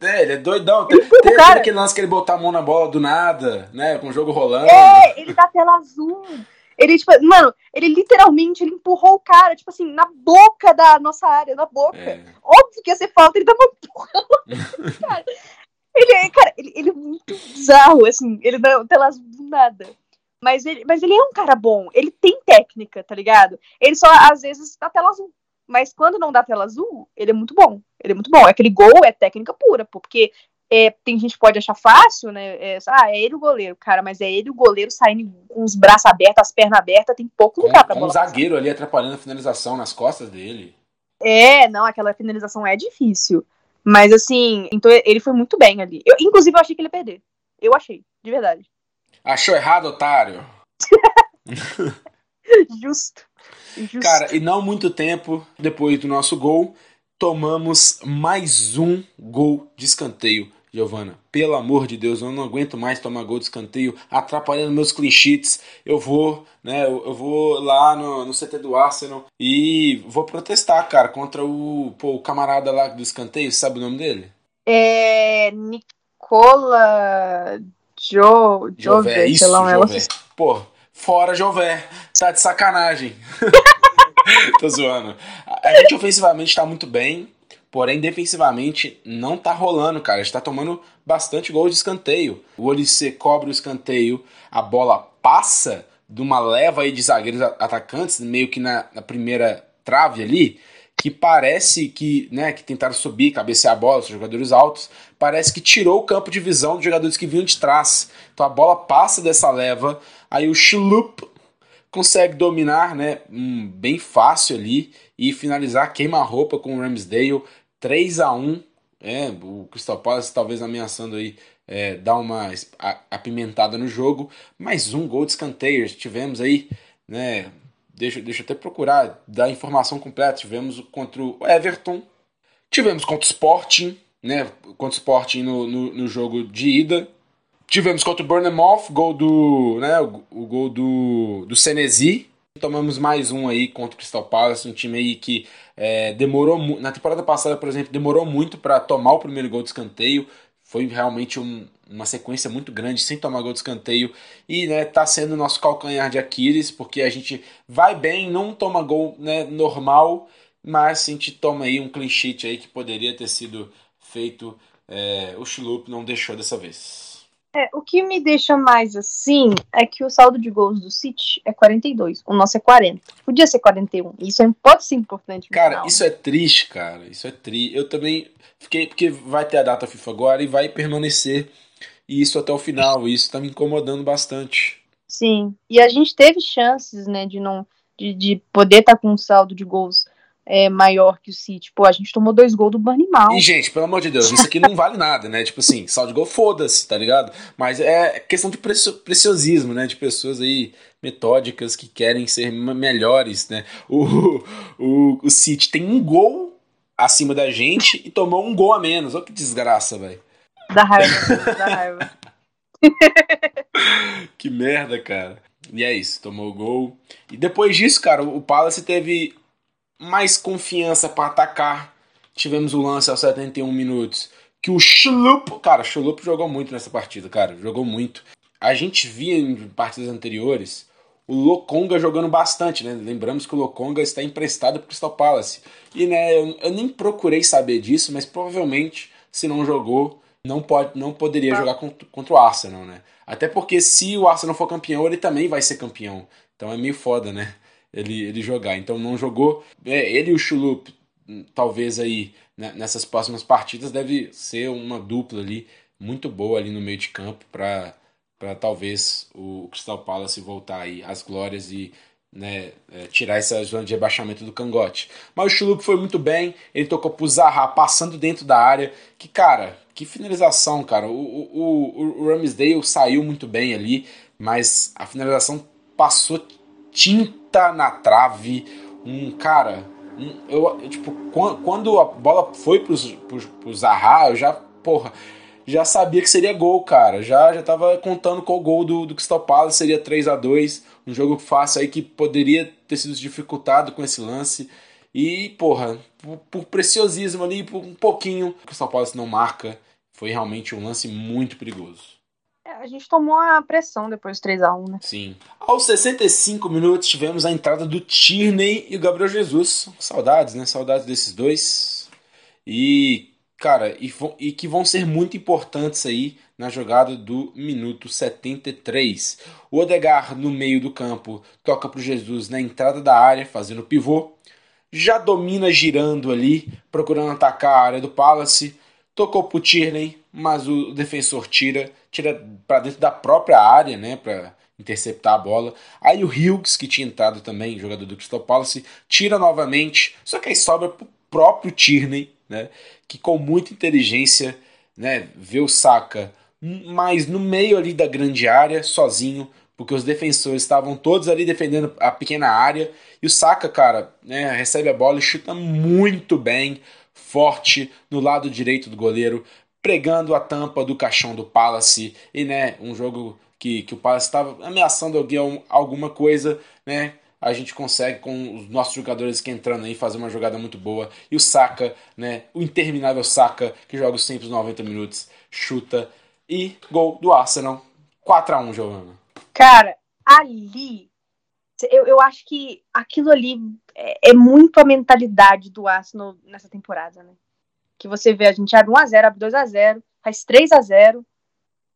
É, ele é doidão. Ele tem, tem aquele lance que ele botar a mão na bola do nada, né? Com o jogo rolando. É, ele dá tela azul. Ele, tipo, mano, ele literalmente ele empurrou o cara, tipo assim, na boca da nossa área, na boca. É. Óbvio que ia ser falta, ele dá uma empurrão. cara. Ele é, cara, ele, ele é muito bizarro, assim, ele não tela azul do nada. Mas ele, mas ele é um cara bom, ele tem técnica, tá ligado? Ele só, às vezes, dá tela azul. Mas quando não dá tela azul, ele é muito bom. Ele é muito bom. Aquele gol é técnica pura, porque é, tem gente que pode achar fácil, né? É, ah, é ele o goleiro, cara, mas é ele o goleiro saindo com os braços abertos, as pernas abertas, tem pouco lugar pra bola. Um zagueiro ali atrapalhando a finalização nas costas dele. É, não, aquela finalização é difícil. Mas assim, então ele foi muito bem ali. Eu, inclusive, eu achei que ele ia perder. Eu achei, de verdade. Achou errado, otário? Justo. Justo. Cara, e não muito tempo depois do nosso gol, tomamos mais um gol de escanteio. Giovana, pelo amor de Deus, eu não aguento mais tomar gol de escanteio, atrapalhando meus clean sheets. Eu vou, né, eu, eu vou lá no, no, CT do Arsenal e vou protestar, cara, contra o, pô, o camarada lá do escanteio, sabe o nome dele? É. Nico. Nicola jo, Jové, isso, Jové. Pô, fora Jové. Tá de sacanagem. Tô zoando. A gente ofensivamente tá muito bem, porém defensivamente não tá rolando, cara. A gente tá tomando bastante gol de escanteio. O Olissê cobre o escanteio, a bola passa de uma leva aí de zagueiros atacantes, meio que na, na primeira trave ali, que parece que, né, que tentaram subir, cabecear a bola, os jogadores altos, parece que tirou o campo de visão dos jogadores que vinham de trás. Então a bola passa dessa leva, aí o Schlup consegue dominar, né, bem fácil ali e finalizar queima-roupa com o Ramsdale 3 a 1 é, o Crystal Palace talvez ameaçando aí é, dar uma apimentada no jogo. Mais um gol de escanteio. Tivemos aí, né? Deixa, deixa eu até procurar dar informação completa. Tivemos contra o Everton, tivemos contra o Sporting, né? Contra o Sporting no, no, no jogo de ida. Tivemos contra o Bournemouth, gol do, né, o, o gol do, do Senesi, Tomamos mais um aí contra o Crystal Palace, um time aí que é, demorou na temporada passada, por exemplo, demorou muito para tomar o primeiro gol de escanteio. Foi realmente um, uma sequência muito grande sem tomar gol de escanteio e né, tá sendo nosso calcanhar de Aquiles, porque a gente vai bem, não toma gol né, normal, mas a gente toma aí um clean sheet aí que poderia ter sido feito. É, o Chilup não deixou dessa vez. É, o que me deixa mais assim é que o saldo de gols do City é 42, o nosso é 40. Podia ser 41. Isso é, pode ser importante. Cara, final. isso é triste, cara. Isso é triste. Eu também fiquei porque vai ter a data FIFA agora e vai permanecer isso até o final. E isso tá me incomodando bastante. Sim. E a gente teve chances, né, de não de, de poder estar tá com um saldo de gols é, maior que o City. Pô, a gente tomou dois gols do Banimal. E, gente, pelo amor de Deus, isso aqui não vale nada, né? Tipo assim, saldo de gol, foda-se, tá ligado? Mas é questão de preciosismo, né? De pessoas aí metódicas que querem ser melhores, né? O, o, o City tem um gol acima da gente e tomou um gol a menos. Olha que desgraça, velho. Dá raiva, dá raiva. que merda, cara. E é isso, tomou o gol. E depois disso, cara, o Palace teve mais confiança para atacar. Tivemos o lance aos 71 minutos que o Schlup, cara, o Schlup jogou muito nessa partida, cara, jogou muito. A gente via em partidas anteriores o Lokonga jogando bastante, né? Lembramos que o Lokonga está emprestado para o Crystal Palace. E né, eu, eu, nem procurei saber disso, mas provavelmente se não jogou, não pode, não poderia tá. jogar contra, contra o Arsenal, né? Até porque se o Arsenal for campeão, ele também vai ser campeão. Então é meio foda, né? Ele, ele jogar. Então não jogou. É, ele e o Chulup, talvez aí né, nessas próximas partidas, deve ser uma dupla ali muito boa ali no meio de campo para para talvez o Crystal Palace voltar aí às glórias e né, é, tirar essa zona de rebaixamento do cangote. Mas o Chulup foi muito bem, ele tocou pro Zaha passando dentro da área, que cara, que finalização, cara. O, o, o, o Ramsdale saiu muito bem ali, mas a finalização passou tinta na trave, um cara. Um, eu, tipo, quando a bola foi pro, pro, pro Zaha, eu já, porra, já sabia que seria gol, cara. Já, já tava contando com o gol do, do Crystal Palace, seria 3 a 2 Um jogo fácil aí que poderia ter sido dificultado com esse lance. E, porra, por, por preciosismo ali, por um pouquinho, o Crystal Palace não marca. Foi realmente um lance muito perigoso. A gente tomou a pressão depois do 3x1, né? Sim. Aos 65 minutos tivemos a entrada do Tierney e o Gabriel Jesus. Saudades, né? Saudades desses dois. E, cara, e, e que vão ser muito importantes aí na jogada do minuto 73. O Odegar no meio do campo toca para Jesus na entrada da área, fazendo pivô. Já domina girando ali, procurando atacar a área do Palace. Tocou para o Tierney, mas o defensor tira, tira para dentro da própria área, né, para interceptar a bola. Aí o Hughes, que tinha entrado também, jogador do Crystal Palace, tira novamente, só que aí sobra pro próprio Tierney, né, que com muita inteligência, né, vê o Saka mas no meio ali da grande área, sozinho, porque os defensores estavam todos ali defendendo a pequena área, e o Saka, cara, né, recebe a bola e chuta muito bem, forte no lado direito do goleiro, pregando a tampa do caixão do Palace e né, um jogo que, que o Palace estava ameaçando alguém, alguma coisa, né? a gente consegue com os nossos jogadores que entrando aí fazer uma jogada muito boa. E o Saka, né, o interminável Saka, que joga sempre os 90 minutos, chuta e gol do Arsenal. 4 a 1 Giovana. Cara, ali eu, eu acho que aquilo ali é, é muito a mentalidade do Arsenal nessa temporada, né? Que você vê, a gente abre 1x0, abre 2x0, faz 3x0,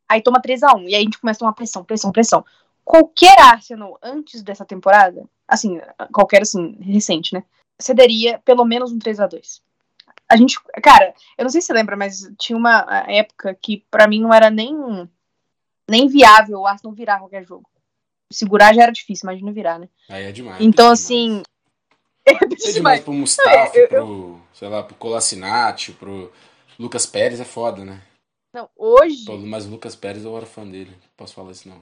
aí toma 3x1. E aí a gente começa a tomar pressão, pressão, pressão. Qualquer Arsenal antes dessa temporada, assim, qualquer assim, recente, né? Cederia pelo menos um 3x2. A gente, cara, eu não sei se você lembra, mas tinha uma época que para mim não era nem, nem viável o Arsenal virar qualquer jogo segurar já era difícil, imagina virar, né? Aí é demais. Então, é assim. É demais, é demais pro Mustafa, é, eu, pro, sei lá, pro Colacinati, pro Lucas Pérez é foda, né? Não, hoje. Mas o Lucas Pérez eu era fã dele. Posso falar isso não.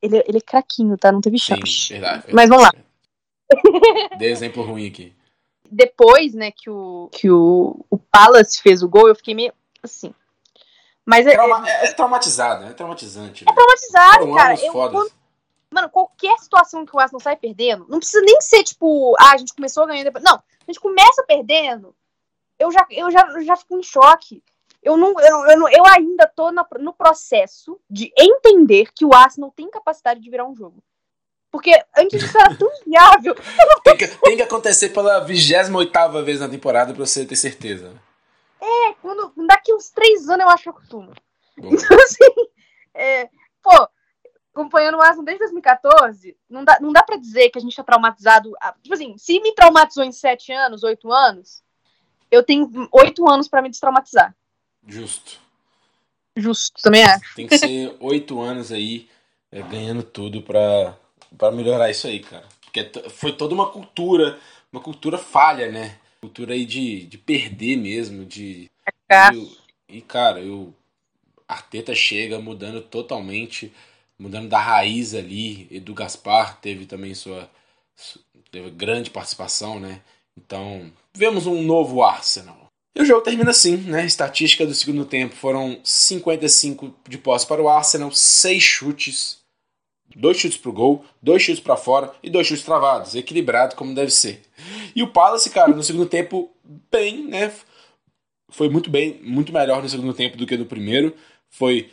Ele, ele é craquinho, tá? Não teve chance. Sim, verdade, verdade. Mas vamos lá. Dê exemplo ruim aqui. Depois, né, que o, que o, o Palace fez o gol, eu fiquei meio assim. Mas é, Trauma, é, é, traumatizado, é traumatizante. Né? É traumatizado, cara. Eu, quando, mano, qualquer situação que o Arsenal sai perdendo, não precisa nem ser tipo, ah, a gente começou ganhando depois. Não, a gente começa perdendo. Eu já, eu já, eu já fico em choque. Eu, não, eu, eu, eu ainda tô no, no processo de entender que o Arsenal tem capacidade de virar um jogo. Porque antes isso era tão viável. tem, que, tem que acontecer pela 28 vez na temporada pra você ter certeza. É, quando, daqui uns três anos eu acho que eu costumo. Então, assim, é, pô, acompanhando o Asno desde 2014, não dá, não dá pra dizer que a gente tá traumatizado. Tipo assim, se me traumatizou em sete anos, oito anos, eu tenho oito anos para me destraumatizar. Justo. Justo, também acho. Tem que ser oito anos aí é, ganhando tudo pra, pra melhorar isso aí, cara. Porque foi toda uma cultura, uma cultura falha, né? cultura aí de, de perder mesmo, de. É. E, cara, eu. Arteta chega mudando totalmente, mudando da raiz ali. Edu Gaspar teve também sua. Teve grande participação, né? Então, vemos um novo Arsenal. E o jogo termina assim, né? Estatística do segundo tempo foram 55 de posse para o Arsenal, 6 chutes, Dois chutes pro gol, dois chutes para fora e dois chutes travados, equilibrado como deve ser. E o Palace, cara, no segundo tempo, bem, né? Foi muito bem, muito melhor no segundo tempo do que no primeiro. Foi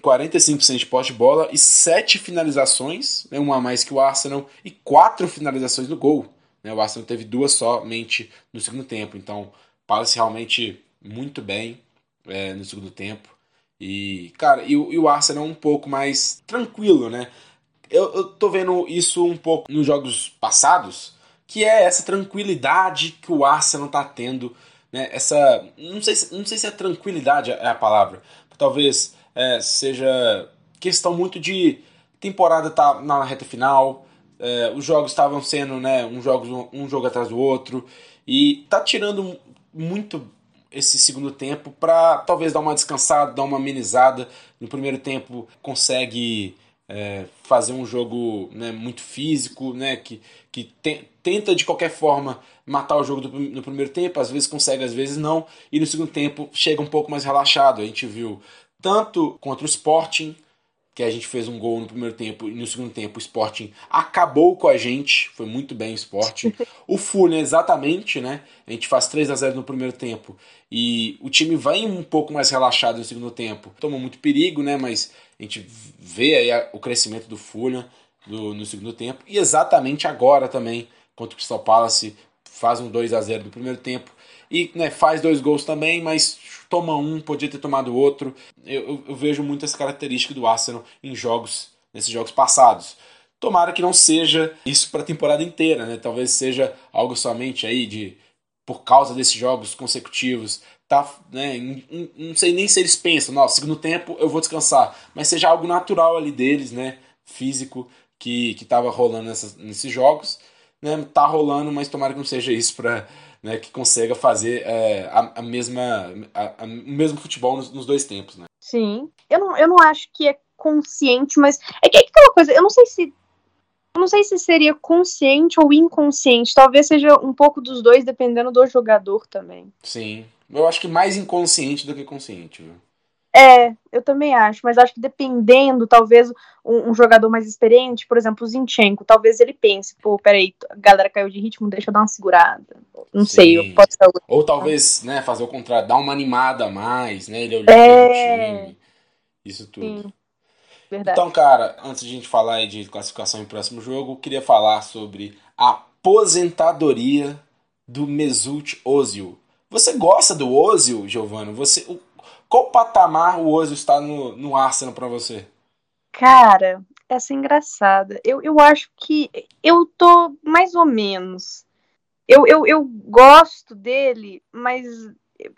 45% de poste de bola e sete finalizações, né, uma a mais que o Arsenal, e quatro finalizações no gol. Né, o Arsenal teve duas somente no segundo tempo. Então, Palace realmente muito bem é, no segundo tempo. E, cara, e, e o Arsenal um pouco mais tranquilo, né? Eu, eu tô vendo isso um pouco nos jogos passados, que é essa tranquilidade que o Arsenal tá tendo, né? Essa, não sei, não sei se é tranquilidade é a palavra, talvez é, seja questão muito de temporada tá na reta final, é, os jogos estavam sendo, né, um jogo, um jogo atrás do outro e tá tirando muito esse segundo tempo para talvez dar uma descansada, dar uma amenizada. No primeiro tempo consegue é, fazer um jogo né, muito físico, né, que, que te, tenta de qualquer forma matar o jogo do, no primeiro tempo, às vezes consegue, às vezes não, e no segundo tempo chega um pouco mais relaxado. A gente viu tanto contra o Sporting que a gente fez um gol no primeiro tempo e no segundo tempo o Sporting acabou com a gente, foi muito bem o Sporting. o Fulham exatamente, né? A gente faz 3 a 0 no primeiro tempo e o time vai um pouco mais relaxado no segundo tempo. Toma muito perigo, né? Mas a gente vê aí o crescimento do Fulham do, no segundo tempo e exatamente agora também contra o Crystal Palace faz um 2 a 0 no primeiro tempo e né, faz dois gols também, mas toma um, podia ter tomado outro. Eu, eu, vejo muito essa característica do Arsenal em jogos, nesses jogos passados. Tomara que não seja isso para a temporada inteira, né? Talvez seja algo somente aí de por causa desses jogos consecutivos, tá, né? Não sei nem se eles pensam, nossa, segundo tempo eu vou descansar, mas seja algo natural ali deles, né? Físico que que rolando nessas, nesses jogos, né? Tá rolando, mas tomara que não seja isso para né, que consiga fazer é, a, a, mesma, a, a, o mesmo futebol nos, nos, dois tempos, né? Sim. Eu não, eu não acho que é consciente, mas é que é aquela coisa, eu não sei se eu não sei se seria consciente ou inconsciente. Talvez seja um pouco dos dois, dependendo do jogador também. Sim. Eu acho que mais inconsciente do que consciente, viu? É, eu também acho, mas acho que dependendo, talvez um, um, jogador mais experiente, por exemplo, o Zinchenko, talvez ele pense, pô, peraí, a galera caiu de ritmo, deixa eu dar uma segurada. Não Sim. sei, pode ser Ou talvez, né, fazer o contrário, dar uma animada a mais, né, ele é o líder é... time, isso tudo. Sim. Verdade. Então, cara, antes de a gente falar de classificação em próximo jogo, eu queria falar sobre a aposentadoria do Mesut Ozil. Você gosta do Ozil, Giovanni? Você, o, qual patamar o Ozil está no, no Arsenal para você? Cara, essa é engraçada. Eu, eu acho que eu tô mais ou menos. Eu, eu, eu gosto dele, mas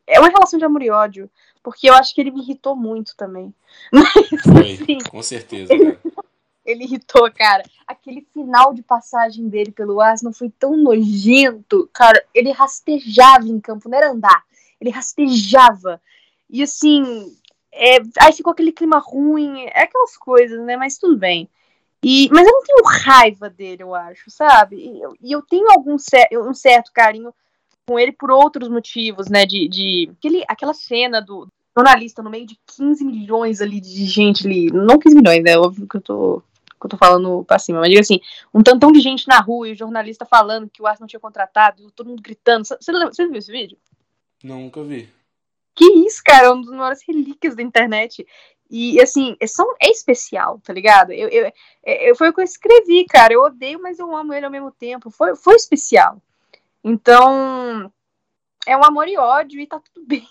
é uma relação de amor e ódio, porque eu acho que ele me irritou muito também. Mas, Foi, assim, com certeza. Ele, ele, irritou, cara. Aquele final de passagem dele pelo Arsenal foi tão nojento. Cara, ele rastejava em campo, não era andar. Ele rastejava. E assim, é, aí ficou aquele clima ruim, é aquelas coisas, né? Mas tudo bem. E, mas eu não tenho raiva dele, eu acho, sabe? E eu, e eu tenho algum um certo carinho com ele por outros motivos, né? De, de aquele, aquela cena do jornalista no meio de 15 milhões ali de gente ali. Não 15 milhões, né? Óbvio que eu tô, que eu tô falando pra cima, mas assim, um tantão de gente na rua e o jornalista falando que o Arsenal tinha contratado, todo mundo gritando. Você, você viu esse vídeo? Nunca vi. Que isso, cara, é uma das maiores relíquias da internet. E, assim, é, é especial, tá ligado? Eu, eu, é, eu, foi o que eu escrevi, cara. Eu odeio, mas eu amo ele ao mesmo tempo. Foi, foi especial. Então, é um amor e ódio e tá tudo bem.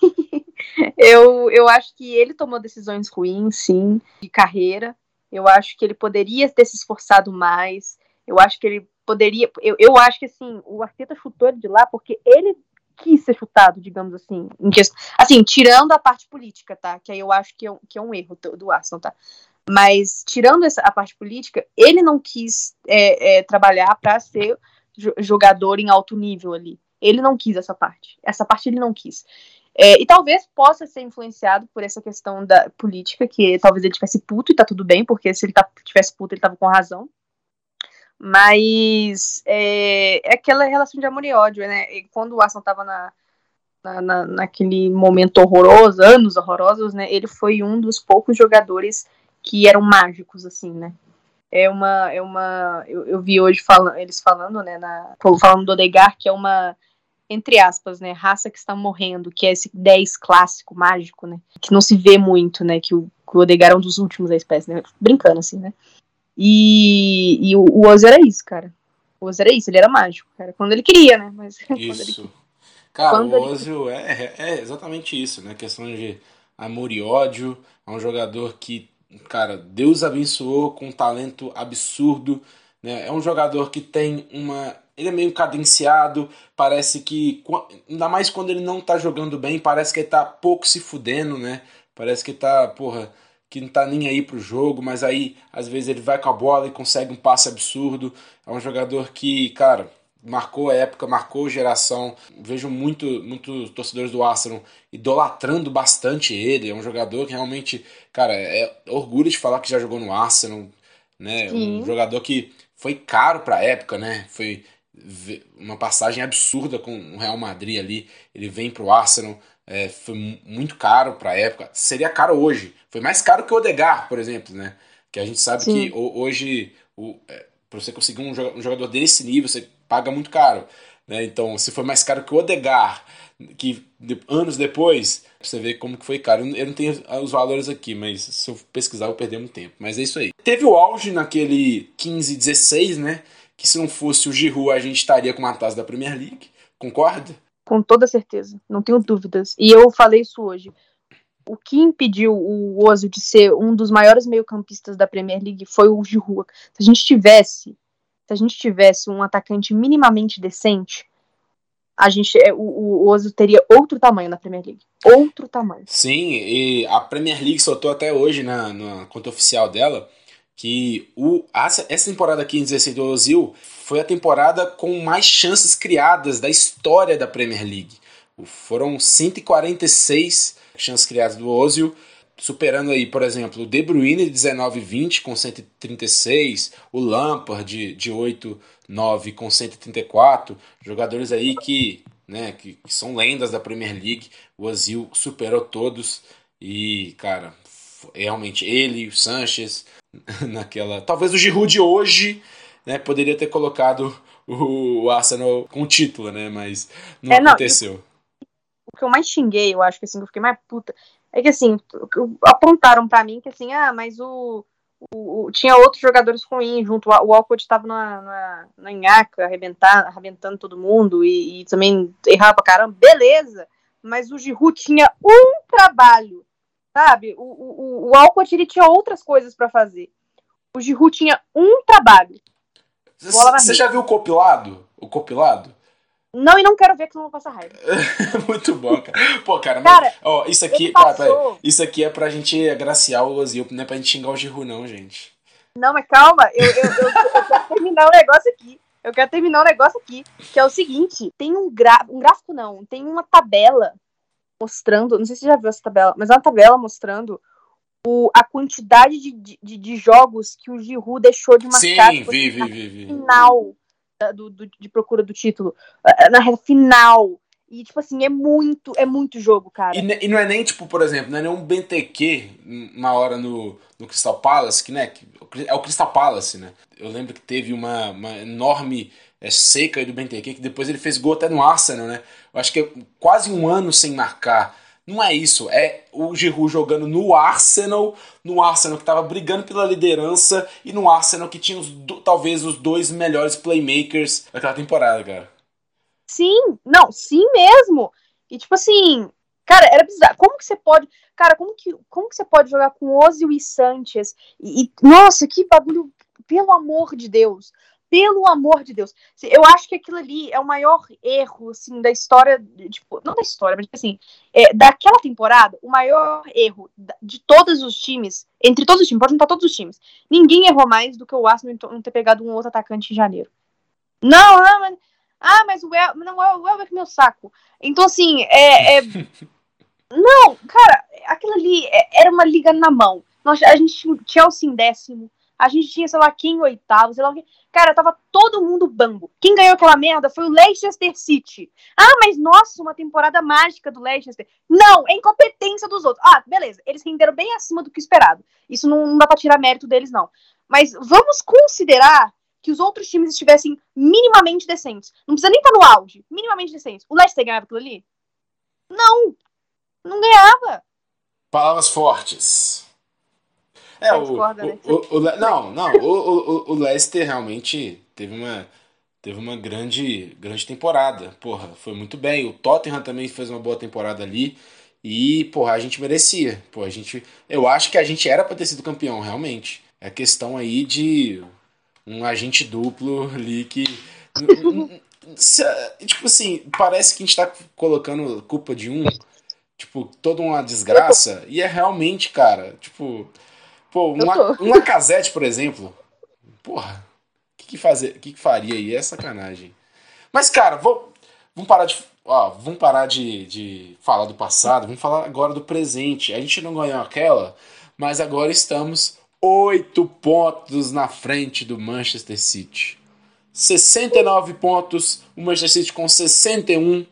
eu, eu acho que ele tomou decisões ruins, sim, de carreira. Eu acho que ele poderia ter se esforçado mais. Eu acho que ele poderia. Eu, eu acho que assim, o Arteta chutou ele de lá porque ele quis ser chutado, digamos assim. Assim, tirando a parte política, tá? Que aí eu acho que é, que é um erro do, do Arsenal, tá? Mas tirando essa, a parte política, ele não quis é, é, trabalhar para ser jogador em alto nível ali. Ele não quis essa parte. Essa parte ele não quis. É, e talvez possa ser influenciado por essa questão da política, que talvez ele tivesse puto e tá tudo bem, porque se ele tá, tivesse puto, ele tava com razão. Mas é, é aquela relação de amor e ódio, né? E quando o Arsenal tava na, na, na, naquele momento horroroso, anos horrorosos, né? Ele foi um dos poucos jogadores que eram mágicos, assim, né? é uma. É uma eu, eu vi hoje falando, eles falando, né, na, falando do Odegar, que é uma, entre aspas, né, raça que está morrendo, que é esse 10 clássico, mágico, né, que não se vê muito, né, que o, que o Odegar é um dos últimos da espécie, né, brincando assim, né. E, e o, o Oz era isso, cara. O Oz era isso, ele era mágico, cara, quando ele queria, né, mas... Isso. Ele... Cara, o Ozil ele... é, é exatamente isso, né, questão de amor e ódio, é um jogador que cara, Deus abençoou com um talento absurdo. Né? É um jogador que tem uma. Ele é meio cadenciado, parece que. Ainda mais quando ele não tá jogando bem, parece que ele tá pouco se fudendo, né? Parece que tá, porra, que não tá nem aí pro jogo, mas aí às vezes ele vai com a bola e consegue um passe absurdo. É um jogador que, cara, marcou a época, marcou geração. Vejo muito, muitos torcedores do Arsenal idolatrando bastante ele. É um jogador que realmente, cara, é orgulho de falar que já jogou no Arsenal, né? Sim. Um jogador que foi caro para a época, né? Foi uma passagem absurda com o Real Madrid ali. Ele vem pro Arsenal, é, foi muito caro para a época. Seria caro hoje. Foi mais caro que o Odegar, por exemplo, né? Que a gente sabe Sim. que hoje o, é, para você conseguir um jogador desse nível, você paga muito caro. Né? Então, se for mais caro que o Odegar, que anos depois, você vê como que foi caro. Eu não tenho os valores aqui, mas se eu pesquisar eu perder muito tempo. Mas é isso aí. Teve o auge naquele 15, 16, né? Que se não fosse o Giroud, a gente estaria com uma taça da Premier League. Concorda? Com toda certeza, não tenho dúvidas. E eu falei isso hoje. O que impediu o Ozil de ser um dos maiores meio-campistas da Premier League foi o Giroud. Se a gente tivesse se a gente tivesse um atacante minimamente decente, a gente, é, o, o Ozil teria outro tamanho na Premier League. Outro tamanho. Sim, e a Premier League soltou até hoje na, na conta oficial dela que o, essa temporada 15-16 do Ozil foi a temporada com mais chances criadas da história da Premier League. Foram 146 chances criadas do Ozil superando aí, por exemplo, o De Bruyne de 19,20 com 136, o Lampard de, de 8,9 com 134, jogadores aí que, né, que, que, são lendas da Premier League, o Ozil superou todos E, cara, realmente ele, o Sanches, naquela. Talvez o Giroud de hoje né, poderia ter colocado o, Arsenal com o título, né? Mas não, é, não aconteceu. o que eu mais xinguei, eu acho que assim, eu fiquei mais puta, é que assim, apontaram para mim que assim, ah, mas o, o, o, tinha outros jogadores ruins junto. O Walcott estava na, na, na Inhaca, arrebentando, arrebentando todo mundo e, e, também errava pra caramba. Beleza, mas o Giroud tinha um trabalho, sabe? O, o, o Walcott ele tinha outras coisas para fazer. O Giroud tinha um trabalho. Você já viu o compilado? O compilado? Não, e não quero ver que não vou passar raiva. Muito bom, cara. Pô, cara, cara mas, ó, isso aqui, passou... isso aqui é pra gente agraciar o Ozil, não é pra gente xingar o Giru, não, gente. Não, mas calma, eu, eu, eu, eu quero terminar o negócio aqui. Eu quero terminar o negócio aqui, que é o seguinte: tem um, gra... um gráfico, não, tem uma tabela mostrando, não sei se você já viu essa tabela, mas é uma tabela mostrando o, a quantidade de, de, de jogos que o Giroud deixou de marcar Sim, vi, vi, vi, vi. final do, do, de procura do título, na reta final. E, tipo assim, é muito, é muito jogo, cara. E, e, não é nem, tipo, por exemplo, não é nem um BTQ uma hora no, no Crystal Palace, que, né, é o Crystal Palace, né? Eu lembro que teve uma, uma enorme é, seca aí do BTQ, que depois ele fez gol até no Arsenal, né? Acho que é quase um ano sem marcar. Não é isso, é o Giroud jogando no Arsenal, no Arsenal que estava brigando pela liderança e no Arsenal que tinha os, talvez os dois melhores playmakers daquela temporada, cara. Sim, não, sim mesmo. E tipo assim, cara, era bizarro. Como que você pode, cara, como que, como que você pode jogar com Ozil e Sanchez? E, e nossa, que bagulho, pelo amor de Deus. Pelo amor de Deus. Eu acho que aquilo ali é o maior erro, assim, da história. Tipo, não da história, mas assim, é, daquela temporada, o maior erro de todos os times, entre todos os times, pode juntar todos os times. Ninguém errou mais do que o Arsenal não ter pegado um outro atacante em janeiro. Não, não, mas. Ah, mas o El, não, o Elber é meu saco. Então, assim, é. é... não, cara, aquilo ali é, era uma liga na mão. Nós, a gente tinha Chelsea em décimo, a gente tinha, sei lá, quem em oitavo, sei lá o que. Cara, tava todo mundo bambo. Quem ganhou aquela merda foi o Leicester City. Ah, mas nossa, uma temporada mágica do Leicester. Não, é incompetência dos outros. Ah, beleza, eles renderam bem acima do que esperado. Isso não, não dá pra tirar mérito deles, não. Mas vamos considerar que os outros times estivessem minimamente decentes. Não precisa nem estar no auge, minimamente decentes. O Leicester ganhava aquilo ali? Não, não ganhava. Palavras fortes. É, o, discorda, né? o, o, o, não, não, o, o, Leicester realmente teve uma, teve uma grande, grande temporada. Porra, foi muito bem. O Tottenham também fez uma boa temporada ali. E, porra, a gente merecia. Porra, a gente, eu acho que a gente era para ter sido campeão, realmente. É questão aí de um agente duplo ali que. tipo assim, parece que a gente tá colocando culpa de um, tipo, toda uma desgraça. E é realmente, cara, tipo, Pô, uma, casete, por exemplo. Porra, o que, que, fazer, que, que faria aí? É sacanagem. Mas, cara, vou, vamos parar de. Ó, vamos parar de, de falar do passado, vamos falar agora do presente. A gente não ganhou aquela, mas agora estamos oito pontos na frente do Manchester City. 69 pontos, o Manchester City com 61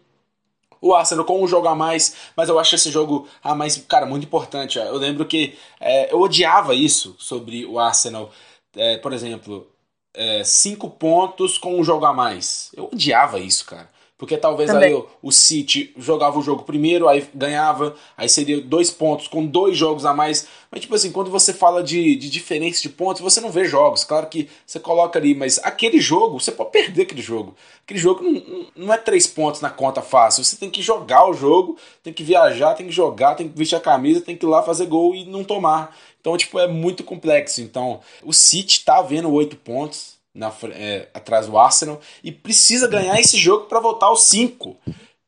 o Arsenal com um jogo a mais, mas eu acho esse jogo a mais, cara, muito importante. Eu lembro que é, eu odiava isso sobre o Arsenal. É, por exemplo, é, cinco pontos com um jogo a mais. Eu odiava isso, cara. Porque talvez Também. aí o, o, City jogava o jogo primeiro, aí ganhava, aí seria dois pontos com dois jogos a mais. Mas, tipo assim, quando você fala de, de diferença de pontos, você não vê jogos. Claro que você coloca ali, mas aquele jogo, você pode perder aquele jogo. Aquele jogo não, não é três pontos na conta fácil. Você tem que jogar o jogo, tem que viajar, tem que jogar, tem que vestir a camisa, tem que ir lá fazer gol e não tomar. Então, tipo, é muito complexo. Então, o City tá vendo oito pontos na, é, atrás do Arsenal e precisa ganhar esse jogo para voltar aos 5,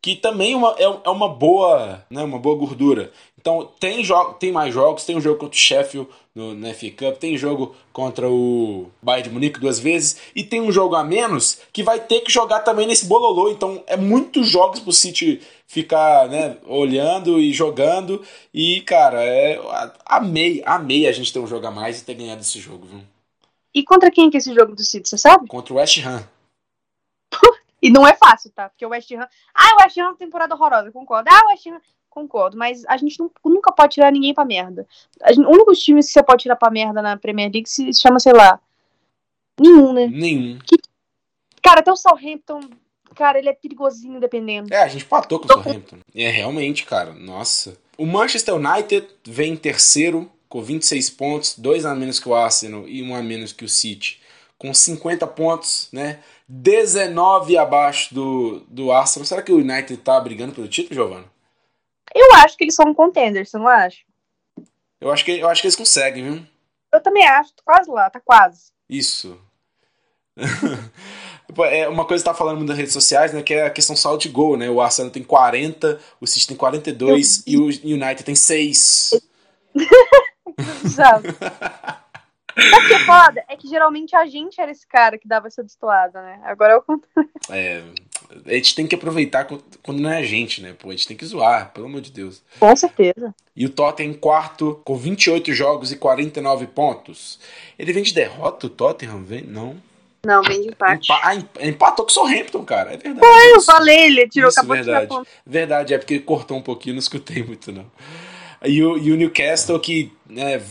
que também é uma, é, é, uma boa né, uma boa gordura. Então tem, tem mais jogos, tem um jogo contra o Sheffield no, no FA Cup, tem jogo contra o Bayern de Munique duas vezes e tem um jogo a menos que vai ter que jogar também nesse bololô. Então é muitos jogos pro City ficar né, olhando e jogando e cara, é, amei, amei a gente ter um jogo a mais e ter ganhado esse jogo, viu? E contra quem que é esse jogo do City, você sabe? Contra o West Ham. e não é fácil, tá? Porque o West Ham. Ah, o West Ham é uma temporada horrorosa, concordo. Ah, o West Ham. concordo, mas a gente não, nunca pode tirar ninguém pra merda. Gente, o único time que você pode tirar pra merda na Premier League se chama, sei lá, nenhum, né? Nenhum. Que, cara, até o Southampton, cara, ele é perigosinho dependendo. É, a gente patou com o Southampton. É, realmente, cara, nossa. O Manchester United vem em terceiro com 26 pontos, dois a menos que o Arsenal e um a menos que o City, com 50 pontos, né? 19 abaixo do, do Arsenal. Será que o United tá brigando pelo título, Giovanna? Eu acho que eles são um contender, você não acha? Eu acho que, eu acho que eles conseguem, viu? Eu também acho, tô quase lá, tá quase. Isso. é uma coisa que tá falando nas redes sociais, né, que é a questão só de gol, né? O Arsenal tem 40, o City tem 42 e o United tem 6. Exato. O que é foda é que geralmente a gente era esse cara que dava essa destoada, né? Agora é o contrário. É, a gente tem que aproveitar quando não é a gente, né? Pô, a gente tem que zoar, pelo amor de Deus. Com certeza. E o Tottenham em quarto, com 28 jogos e 49 pontos. Ele vem de derrota, o Tottenham? Vem? Não. Não, vem de empate. Empa ah, empatou com o Southampton, cara. É verdade. Foi, eu falei, ele tirou, isso, acabou verdade. de tirar Verdade, é porque cortou um pouquinho, não escutei muito, não. E o, e o Newcastle, que né,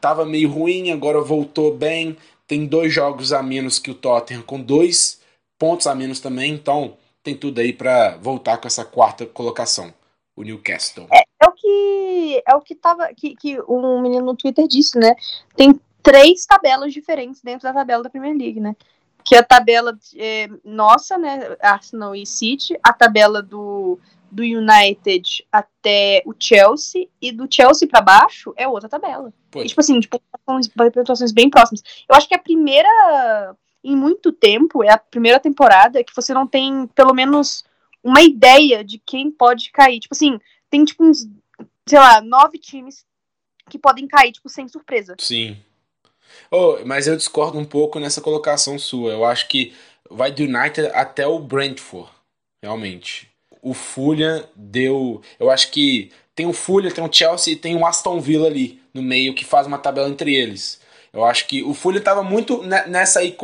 tava meio ruim, agora voltou bem. Tem dois jogos a menos que o Tottenham, com dois pontos a menos também. Então, tem tudo aí para voltar com essa quarta colocação. O Newcastle. É, é o que é o que tava que, que um menino no Twitter disse, né? Tem três tabelas diferentes dentro da tabela da Premier League, né? Que a tabela é, nossa, né? Arsenal e City, a tabela do do United até o Chelsea e do Chelsea para baixo é outra tabela. E, tipo assim, de pontuações bem próximas. Eu acho que a primeira em muito tempo é a primeira temporada que você não tem pelo menos uma ideia de quem pode cair. Tipo assim, tem tipo uns, sei lá, nove times que podem cair, tipo, sem surpresa. Sim. Oh, mas eu discordo um pouco nessa colocação sua. Eu acho que vai do United até o Brentford, realmente o Fulham deu. Eu acho que tem o Fulham, tem o Chelsea e tem o Aston Villa ali no meio que faz uma tabela entre eles. Eu acho que o Fulham estava muito nessa aí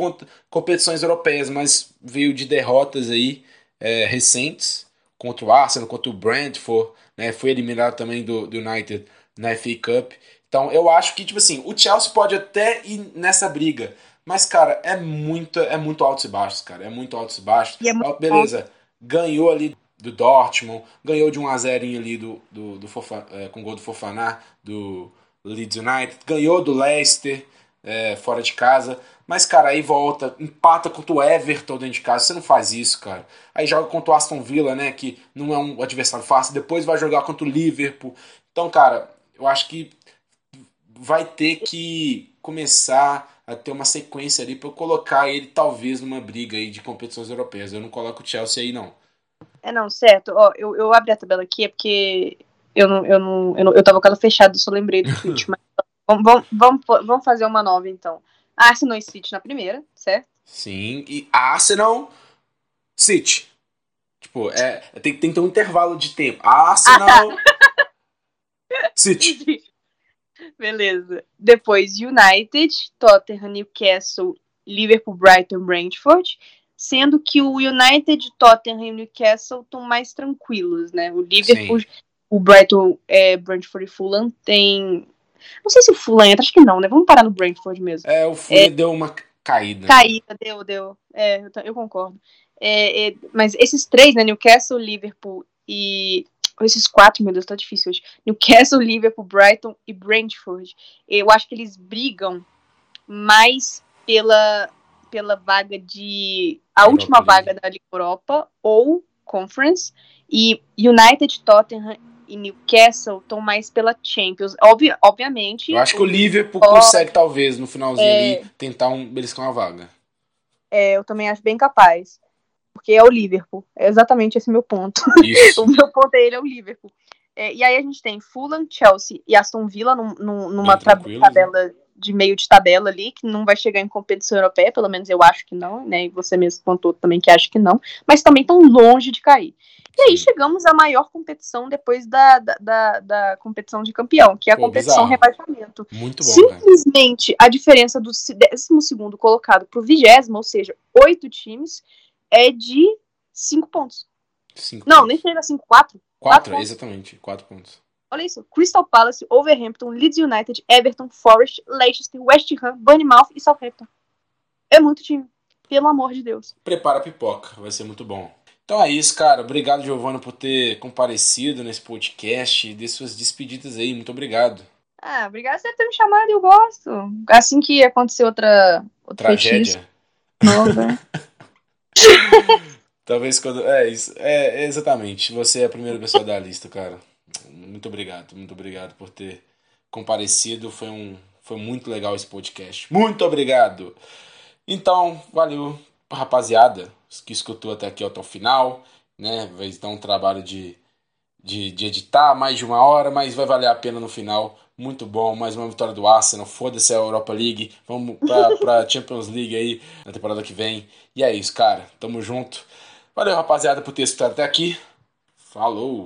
competições europeias, mas veio de derrotas aí é, recentes contra o Arsenal, contra o Brentford, né? Foi eliminado também do, do United na FA Cup. Então eu acho que tipo assim, o Chelsea pode até ir nessa briga, mas cara, é muito é muito altos e baixos, cara, é muito altos e baixos. E é muito Beleza, ganhou ali do Dortmund, ganhou de 1 a 0 ali do, do, do Fofa, é, com gol do Fofaná, do Leeds United, ganhou do Leicester é, fora de casa, mas cara, aí volta, empata contra o Everton dentro de casa, você não faz isso, cara. Aí joga contra o Aston Villa, né, que não é um adversário fácil, depois vai jogar contra o Liverpool. Então, cara, eu acho que vai ter que começar a ter uma sequência ali para eu colocar ele talvez numa briga aí de competições europeias. Eu não coloco o Chelsea aí não. É, não, certo. Ó, eu, eu abri a tabela aqui, é porque eu não, eu não, eu, não, eu tava com ela fechada, só lembrei do tweet, mas vamos, vamos, vamos fazer uma nova, então. Arsenal e City na primeira, certo? Sim, e Arsenal, City. Tipo, é, tem, tem que ter um intervalo de tempo. Arsenal, ah, tá. City. Beleza. Depois United, Tottenham, Newcastle, Liverpool, Brighton, Brentford sendo que o United, Tottenham e Newcastle estão mais tranquilos, né? O Liverpool, Sim. o Brighton, é, Brentford e Fulham tem... Não sei se o Fulham entra, acho que não, né? Vamos parar no Brentford mesmo. É, o Fulham é, deu uma caída. Caída, deu, deu. É, eu, eu concordo. É, é, mas esses três, né? Newcastle, Liverpool e... Esses quatro, meu Deus, tá difícil hoje. Newcastle, Liverpool, Brighton e Brentford. Eu acho que eles brigam mais pela pela vaga de. a Europa última League. vaga da Liga Europa ou Conference. E United, Tottenham e Newcastle estão mais pela Champions. Obvi obviamente. Eu acho que o Liverpool consegue, talvez, no finalzinho é... ali, tentar um, beliscar uma vaga. É, eu também acho bem capaz. Porque é o Liverpool. É exatamente esse meu ponto. o meu ponto é ele, é o Liverpool. É, e aí a gente tem Fulham, Chelsea e Aston Villa num, num, numa tabela de meio de tabela ali, que não vai chegar em competição europeia, pelo menos eu acho que não, né? E você mesmo contou também que acha que não, mas também estão longe de cair. E aí chegamos à maior competição depois da, da, da, da competição de campeão, que é a Pô, competição bizarro. rebaixamento. Muito bom, Simplesmente né? a diferença do 12 colocado para o vigésimo, ou seja, oito times, é de cinco pontos. Cinco não, pontos. nem chega a cinco, quatro. Quatro, quatro exatamente. Quatro pontos. Olha isso. Crystal Palace, Overhampton, Leeds United, Everton, Forest, Leicester, West Ham, Bournemouth e Southampton. É muito time. Pelo amor de Deus. Prepara a pipoca. Vai ser muito bom. Então é isso, cara. Obrigado, Giovana, por ter comparecido nesse podcast. Dê suas despedidas aí. Muito obrigado. Ah, obrigado por ter me chamado. Eu gosto. Assim que acontecer outra... outra Tragédia. Nova. Talvez quando. É, isso, é, exatamente. Você é a primeira pessoa da lista, cara. Muito obrigado, muito obrigado por ter comparecido. Foi, um, foi muito legal esse podcast. Muito obrigado! Então, valeu, rapaziada, que escutou até aqui até o final. Né? Vai dar um trabalho de, de, de editar mais de uma hora, mas vai valer a pena no final. Muito bom, mais uma vitória do Arsenal. Foda-se a Europa League. Vamos pra, pra Champions League aí na temporada que vem. E é isso, cara. Tamo junto. Valeu, rapaziada, por ter escutado até aqui. Falou!